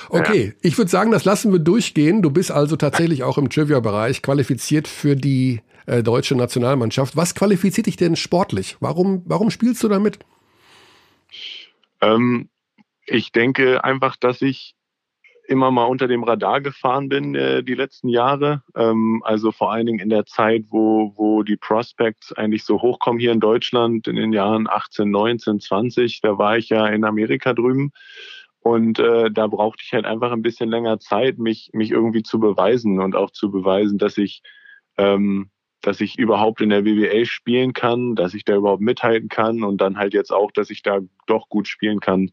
S1: Okay, ja. ich würde sagen, das lassen wir durchgehen. Du bist also tatsächlich auch im Trivia-Bereich qualifiziert für die äh, deutsche Nationalmannschaft. Was qualifiziert dich denn sportlich? Warum, warum spielst du damit?
S2: Ähm, ich denke einfach, dass ich immer mal unter dem Radar gefahren bin äh, die letzten Jahre. Ähm, also vor allen Dingen in der Zeit, wo, wo die Prospects eigentlich so hochkommen hier in Deutschland in den Jahren 18, 19, 20. Da war ich ja in Amerika drüben. Und äh, da brauchte ich halt einfach ein bisschen länger Zeit, mich, mich irgendwie zu beweisen und auch zu beweisen, dass ich ähm, dass ich überhaupt in der BWL spielen kann, dass ich da überhaupt mithalten kann und dann halt jetzt auch, dass ich da doch gut spielen kann.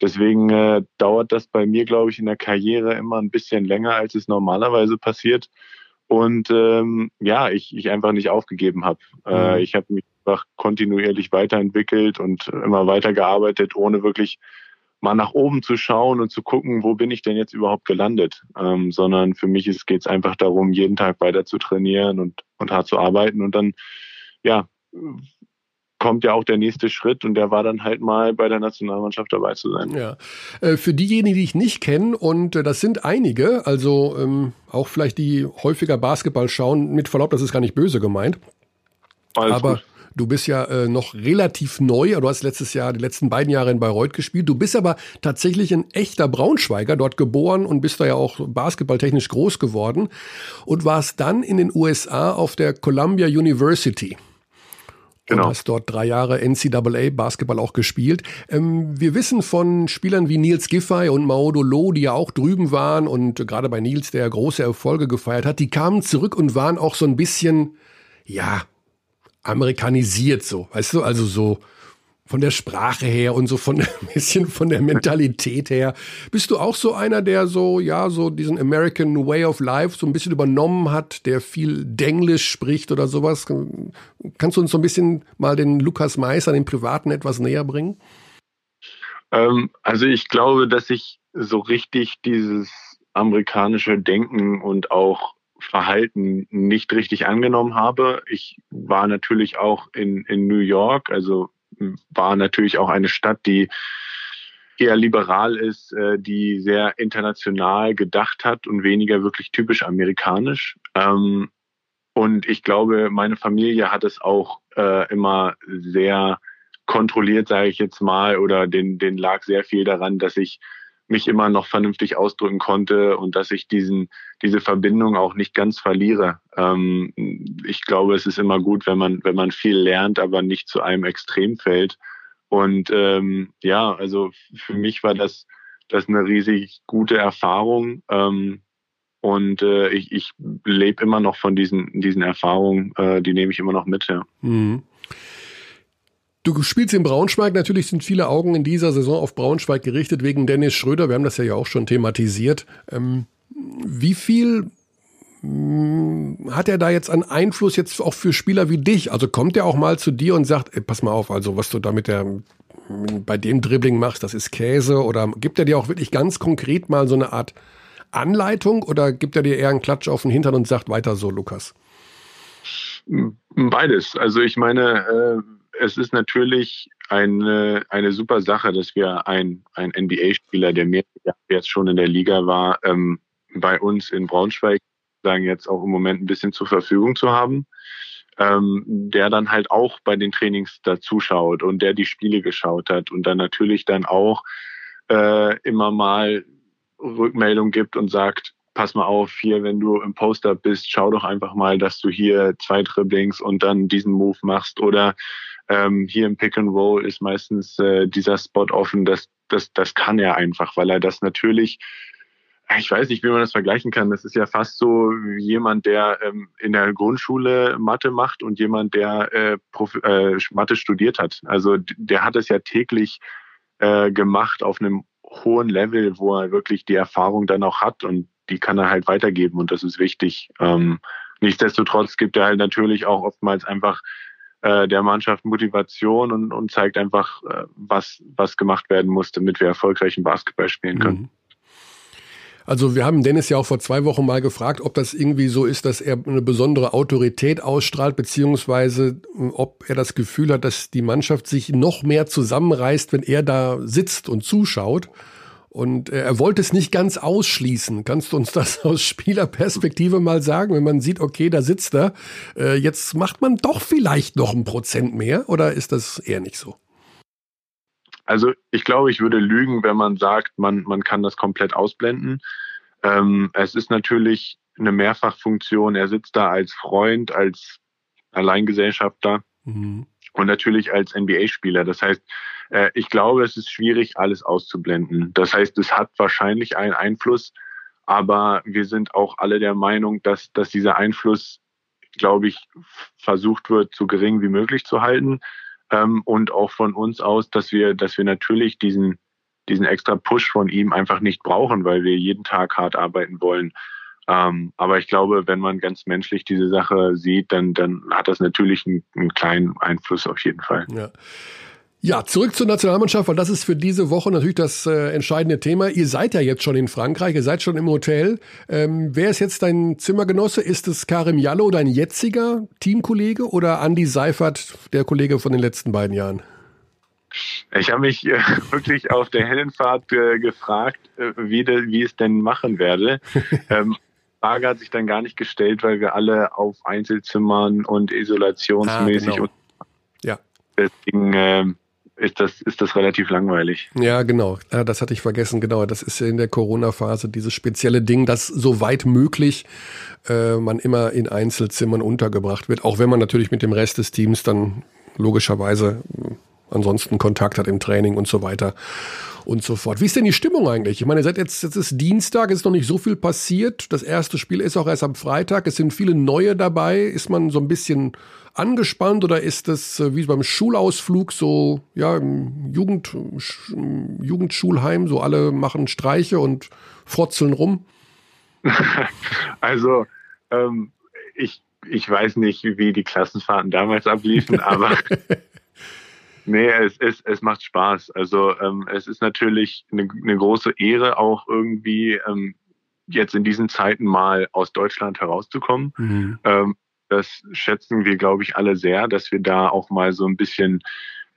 S2: Deswegen äh, dauert das bei mir, glaube ich, in der Karriere immer ein bisschen länger, als es normalerweise passiert. Und ähm, ja, ich, ich einfach nicht aufgegeben habe. Äh, mhm. ich habe mich einfach kontinuierlich weiterentwickelt und immer weitergearbeitet, ohne wirklich mal nach oben zu schauen und zu gucken, wo bin ich denn jetzt überhaupt gelandet, ähm, sondern für mich geht es einfach darum, jeden Tag weiter zu trainieren und, und hart zu arbeiten und dann, ja, kommt ja auch der nächste Schritt und der war dann halt mal bei der Nationalmannschaft dabei zu sein.
S1: Ja. Äh, für diejenigen, die ich nicht kenne, und äh, das sind einige, also ähm, auch vielleicht die häufiger Basketball schauen, mit Verlaub, das ist gar nicht böse gemeint. Alles aber gut. Du bist ja äh, noch relativ neu, du hast letztes Jahr, die letzten beiden Jahre in Bayreuth gespielt. Du bist aber tatsächlich ein echter Braunschweiger, dort geboren und bist da ja auch basketballtechnisch groß geworden und warst dann in den USA auf der Columbia University. Genau. Und hast dort drei Jahre NCAA Basketball auch gespielt. Ähm, wir wissen von Spielern wie Nils Giffey und Maodo Loh, die ja auch drüben waren und gerade bei Nils, der große Erfolge gefeiert hat, die kamen zurück und waren auch so ein bisschen, ja, amerikanisiert so, weißt du, also so von der Sprache her und so von ein bisschen von der Mentalität her. Bist du auch so einer, der so, ja, so diesen American Way of Life so ein bisschen übernommen hat, der viel Denglisch spricht oder sowas? Kannst du uns so ein bisschen mal den Lukas Meister, den Privaten etwas näher bringen?
S2: Ähm, also ich glaube, dass ich so richtig dieses amerikanische Denken und auch Verhalten nicht richtig angenommen habe. Ich war natürlich auch in, in New York, also war natürlich auch eine Stadt, die eher liberal ist, äh, die sehr international gedacht hat und weniger wirklich typisch amerikanisch. Ähm, und ich glaube, meine Familie hat es auch äh, immer sehr kontrolliert, sage ich jetzt mal, oder den, den lag sehr viel daran, dass ich mich immer noch vernünftig ausdrücken konnte und dass ich diesen, diese Verbindung auch nicht ganz verliere. Ähm, ich glaube, es ist immer gut, wenn man, wenn man viel lernt, aber nicht zu einem Extrem fällt. Und ähm, ja, also für mich war das, das eine riesig gute Erfahrung. Ähm, und äh, ich, ich lebe immer noch von diesen, diesen Erfahrungen, äh, die nehme ich immer noch mit. Ja. Mhm.
S1: Du spielst in Braunschweig. Natürlich sind viele Augen in dieser Saison auf Braunschweig gerichtet wegen Dennis Schröder. Wir haben das ja auch schon thematisiert. Ähm, wie viel hm, hat er da jetzt einen Einfluss jetzt auch für Spieler wie dich? Also kommt er auch mal zu dir und sagt, ey, pass mal auf, also was du da mit der bei dem Dribbling machst, das ist Käse oder gibt er dir auch wirklich ganz konkret mal so eine Art Anleitung oder gibt er dir eher einen Klatsch auf den Hintern und sagt weiter so, Lukas?
S2: Beides. Also ich meine, äh, es ist natürlich eine, eine super Sache, dass wir ein, ein NBA-Spieler, der mehr jetzt schon in der Liga war, ähm, bei uns in Braunschweig sagen jetzt auch im Moment ein bisschen zur Verfügung zu haben, ähm, der dann halt auch bei den Trainings dazuschaut und der die Spiele geschaut hat und dann natürlich dann auch äh, immer mal Rückmeldung gibt und sagt, pass mal auf, hier, wenn du im Poster bist, schau doch einfach mal, dass du hier zwei Dribblings und dann diesen Move machst. Oder ähm, hier im Pick and Roll ist meistens äh, dieser Spot offen. Das, das, das kann er einfach, weil er das natürlich ich weiß nicht, wie man das vergleichen kann. Das ist ja fast so jemand, der ähm, in der Grundschule Mathe macht und jemand, der äh, äh, Mathe studiert hat. Also der hat es ja täglich äh, gemacht auf einem hohen Level, wo er wirklich die Erfahrung dann auch hat und die kann er halt weitergeben und das ist wichtig. Ähm, nichtsdestotrotz gibt er halt natürlich auch oftmals einfach äh, der Mannschaft Motivation und, und zeigt einfach, äh, was, was gemacht werden muss, damit wir erfolgreichen Basketball spielen können. Mhm.
S1: Also wir haben Dennis ja auch vor zwei Wochen mal gefragt, ob das irgendwie so ist, dass er eine besondere Autorität ausstrahlt, beziehungsweise äh, ob er das Gefühl hat, dass die Mannschaft sich noch mehr zusammenreißt, wenn er da sitzt und zuschaut. Und äh, er wollte es nicht ganz ausschließen. Kannst du uns das aus Spielerperspektive mal sagen, wenn man sieht, okay, da sitzt er, äh, jetzt macht man doch vielleicht noch ein Prozent mehr oder ist das eher nicht so?
S2: Also ich glaube, ich würde lügen, wenn man sagt, man, man kann das komplett ausblenden. Ähm, es ist natürlich eine Mehrfachfunktion. Er sitzt da als Freund, als Alleingesellschafter mhm. und natürlich als NBA-Spieler. Das heißt, äh, ich glaube, es ist schwierig, alles auszublenden. Das heißt, es hat wahrscheinlich einen Einfluss, aber wir sind auch alle der Meinung, dass, dass dieser Einfluss, glaube ich, versucht wird, so gering wie möglich zu halten ähm, und auch von uns aus, dass wir, dass wir natürlich diesen, diesen extra Push von ihm einfach nicht brauchen, weil wir jeden Tag hart arbeiten wollen. Ähm, aber ich glaube, wenn man ganz menschlich diese Sache sieht, dann, dann hat das natürlich einen, einen kleinen Einfluss auf jeden Fall.
S1: Ja. Ja, zurück zur Nationalmannschaft, weil das ist für diese Woche natürlich das äh, entscheidende Thema. Ihr seid ja jetzt schon in Frankreich, ihr seid schon im Hotel. Ähm, wer ist jetzt dein Zimmergenosse? Ist es Karim Jallo, dein jetziger Teamkollege oder Andy Seifert, der Kollege von den letzten beiden Jahren?
S2: Ich habe mich äh, wirklich auf der Hellenfahrt äh, gefragt, äh, wie, de, wie es denn machen werde. ähm, Frage hat sich dann gar nicht gestellt, weil wir alle auf Einzelzimmern und isolationsmäßig ah, genau. und ja. deswegen ähm, ist das, ist das relativ langweilig.
S1: Ja, genau. Ja, das hatte ich vergessen. Genau. Das ist in der Corona-Phase dieses spezielle Ding, dass so weit möglich äh, man immer in Einzelzimmern untergebracht wird. Auch wenn man natürlich mit dem Rest des Teams dann logischerweise äh, ansonsten Kontakt hat im Training und so weiter und so fort. Wie ist denn die Stimmung eigentlich? Ich meine, seit jetzt, jetzt ist Dienstag, es ist noch nicht so viel passiert. Das erste Spiel ist auch erst am Freitag. Es sind viele neue dabei. Ist man so ein bisschen angespannt oder ist das äh, wie beim Schulausflug so, ja, im Jugend, Jugendschulheim, so alle machen Streiche und frotzeln rum?
S2: Also, ähm, ich, ich weiß nicht, wie die Klassenfahrten damals abliefen, aber nee, es, es, es macht Spaß. Also ähm, es ist natürlich eine, eine große Ehre, auch irgendwie ähm, jetzt in diesen Zeiten mal aus Deutschland herauszukommen. Mhm. Ähm, das schätzen wir, glaube ich, alle sehr, dass wir da auch mal so ein bisschen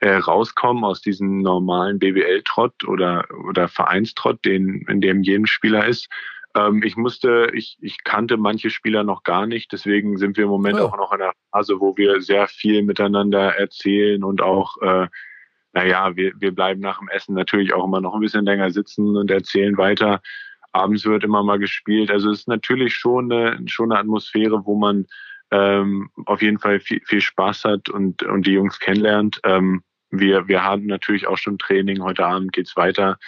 S2: äh, rauskommen aus diesem normalen BBL-Trott oder, oder Vereinstrott, den, in dem jedem Spieler ist. Ähm, ich musste, ich, ich kannte manche Spieler noch gar nicht, deswegen sind wir im Moment oh. auch noch in einer Phase, wo wir sehr viel miteinander erzählen und auch, äh, naja, wir, wir bleiben nach dem Essen natürlich auch immer noch ein bisschen länger sitzen und erzählen weiter. Abends wird immer mal gespielt. Also es ist natürlich schon eine, schon eine Atmosphäre, wo man ähm, auf jeden Fall viel, viel Spaß hat und, und die Jungs kennenlernt. Ähm, wir, wir haben natürlich auch schon Training. Heute Abend geht's weiter.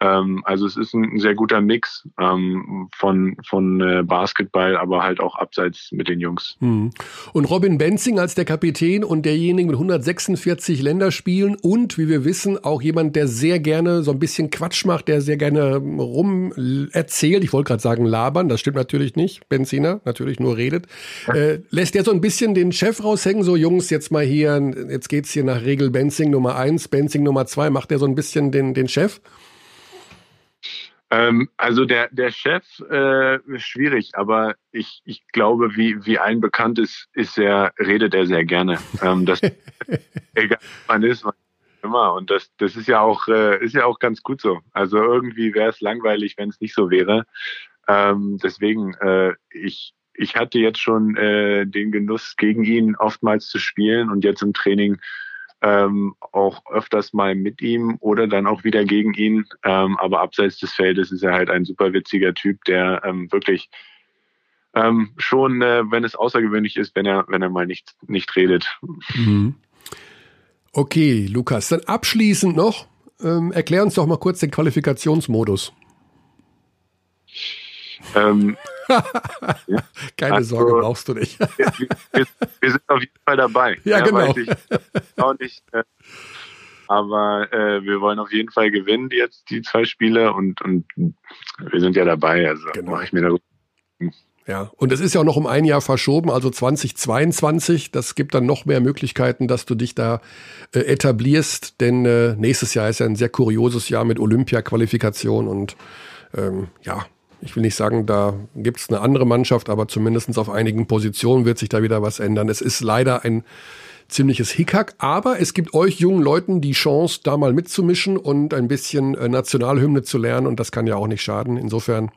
S2: Ähm, also es ist ein, sehr guter Mix ähm, von, von äh, Basketball, aber halt auch abseits mit den Jungs.
S1: Mhm. Und Robin Benzing als der Kapitän und derjenige mit 146 Länderspielen und, wie wir wissen, auch jemand, der sehr gerne so ein bisschen Quatsch macht, der sehr gerne rum erzählt. Ich wollte gerade sagen labern, das stimmt natürlich nicht. Benziner natürlich nur redet. Äh, lässt der so ein bisschen den Chef raushängen, so Jungs, jetzt mal hier, jetzt geht's hier nach Regel Benzing Nummer eins, Benzing Nummer zwei. Macht der so ein bisschen den, den Chef?
S2: Ähm, also der, der Chef äh, schwierig, aber ich, ich glaube, wie, wie allen bekannt ist, ist er, redet er sehr gerne. Ähm, das egal man ist, man immer. Und das, das ist ja auch, äh, ist ja auch ganz gut so. Also irgendwie wäre es langweilig, wenn es nicht so wäre. Ähm, deswegen, äh, ich, ich hatte jetzt schon äh, den Genuss, gegen ihn oftmals zu spielen und jetzt im Training ähm, auch öfters mal mit ihm oder dann auch wieder gegen ihn. Ähm, aber abseits des Feldes ist er halt ein super witziger Typ, der ähm, wirklich ähm, schon, äh, wenn es außergewöhnlich ist, wenn er, wenn er mal nicht, nicht redet. Mhm.
S1: Okay, Lukas, dann abschließend noch, ähm, erklär uns doch mal kurz den Qualifikationsmodus.
S2: Ähm,
S1: ja. Keine also, Sorge, brauchst du nicht. wir,
S2: wir, wir, sind auf jeden Fall dabei.
S1: Ja, ja genau.
S2: Ich, auch nicht, äh, aber äh, wir wollen auf jeden Fall gewinnen jetzt die zwei Spiele und, und wir sind ja dabei. Also genau. mache ich mir darüber.
S1: Ja, und es ist ja auch noch um ein Jahr verschoben, also 2022. Das gibt dann noch mehr Möglichkeiten, dass du dich da äh, etablierst, denn äh, nächstes Jahr ist ja ein sehr kurioses Jahr mit Olympia-Qualifikation und ähm, ja, ich will nicht sagen, da gibt es eine andere Mannschaft, aber zumindest auf einigen Positionen wird sich da wieder was ändern. Es ist leider ein ziemliches Hickhack, aber es gibt euch jungen Leuten die Chance, da mal mitzumischen und ein bisschen äh, Nationalhymne zu lernen und das kann ja auch nicht schaden. Insofern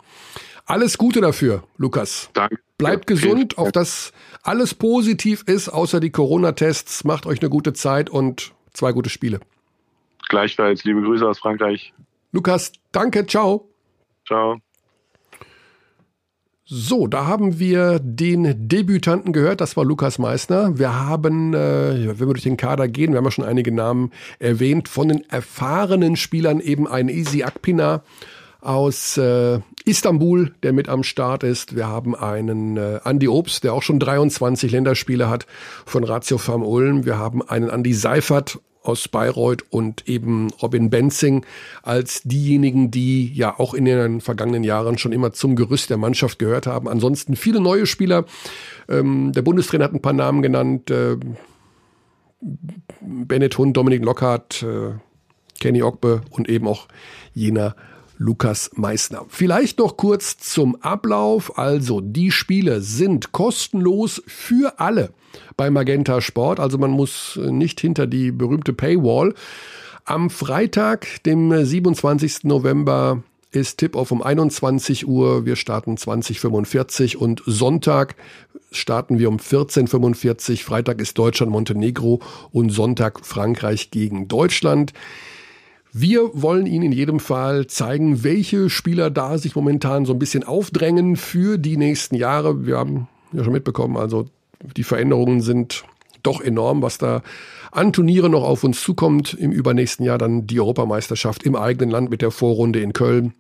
S1: alles Gute dafür, Lukas.
S2: Danke.
S1: Bleibt gesund, auf dass alles positiv ist, außer die Corona-Tests. Macht euch eine gute Zeit und zwei gute Spiele.
S2: Gleichfalls, liebe Grüße aus Frankreich.
S1: Lukas, danke, ciao.
S2: Ciao.
S1: So, da haben wir den Debütanten gehört, das war Lukas Meissner. Wir haben, äh, wenn wir durch den Kader gehen, wir haben ja schon einige Namen erwähnt, von den erfahrenen Spielern eben ein Easy Akpina aus äh, Istanbul, der mit am Start ist. Wir haben einen äh, Andy Obst, der auch schon 23 Länderspiele hat von Ratio Farm Ulm. Wir haben einen Andy Seifert aus Bayreuth und eben Robin Benzing als diejenigen, die ja auch in den vergangenen Jahren schon immer zum Gerüst der Mannschaft gehört haben. Ansonsten viele neue Spieler. Ähm, der Bundestrainer hat ein paar Namen genannt. Äh, Bennett Hund, Dominik Lockhart, äh, Kenny Ogbe und eben auch jener Lukas Meissner. Vielleicht noch kurz zum Ablauf. Also die Spiele sind kostenlos für alle bei Magenta Sport. Also man muss nicht hinter die berühmte Paywall. Am Freitag, dem 27. November, ist Tip-Off um 21 Uhr. Wir starten 2045 und Sonntag starten wir um 1445. Freitag ist Deutschland Montenegro und Sonntag Frankreich gegen Deutschland. Wir wollen Ihnen in jedem Fall zeigen, welche Spieler da sich momentan so ein bisschen aufdrängen für die nächsten Jahre. Wir haben ja schon mitbekommen, also die Veränderungen sind doch enorm, was da an Turniere noch auf uns zukommt. Im übernächsten Jahr dann die Europameisterschaft im eigenen Land mit der Vorrunde in Köln.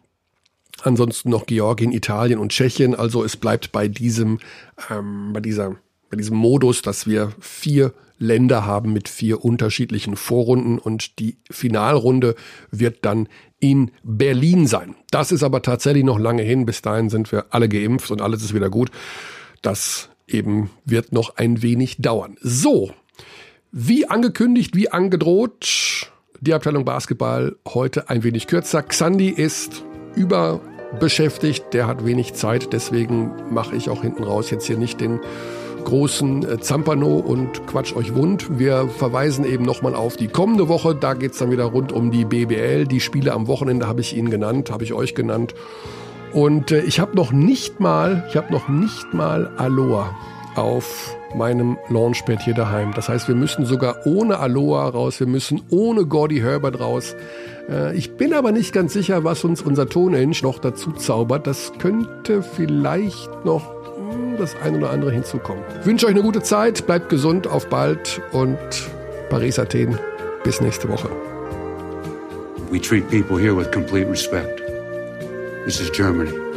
S1: Ansonsten noch Georgien, Italien und Tschechien. Also es bleibt bei diesem, ähm, bei dieser, bei diesem Modus, dass wir vier Länder haben mit vier unterschiedlichen Vorrunden und die Finalrunde wird dann in Berlin sein. Das ist aber tatsächlich noch lange hin. Bis dahin sind wir alle geimpft und alles ist wieder gut. Das eben wird noch ein wenig dauern. So, wie angekündigt, wie angedroht, die Abteilung Basketball heute ein wenig kürzer. Xandi ist überbeschäftigt, der hat wenig Zeit, deswegen mache ich auch hinten raus jetzt hier nicht den großen äh, Zampano und quatsch euch wund. Wir verweisen eben nochmal auf die kommende Woche. Da geht es dann wieder rund um die BBL. Die Spiele am Wochenende habe ich Ihnen genannt, habe ich euch genannt. Und äh, ich habe noch nicht mal, ich habe noch nicht mal Aloha auf meinem Launchpad hier daheim. Das heißt, wir müssen sogar ohne Aloha raus, wir müssen ohne Gordy Herbert raus. Äh, ich bin aber nicht ganz sicher, was uns unser Tonenge noch dazu zaubert. Das könnte vielleicht noch das ein oder andere hinzukommen. Ich wünsche euch eine gute Zeit, bleibt gesund, auf bald und Paris Athen. Bis nächste Woche.
S6: We treat people here with complete respect. This is Germany.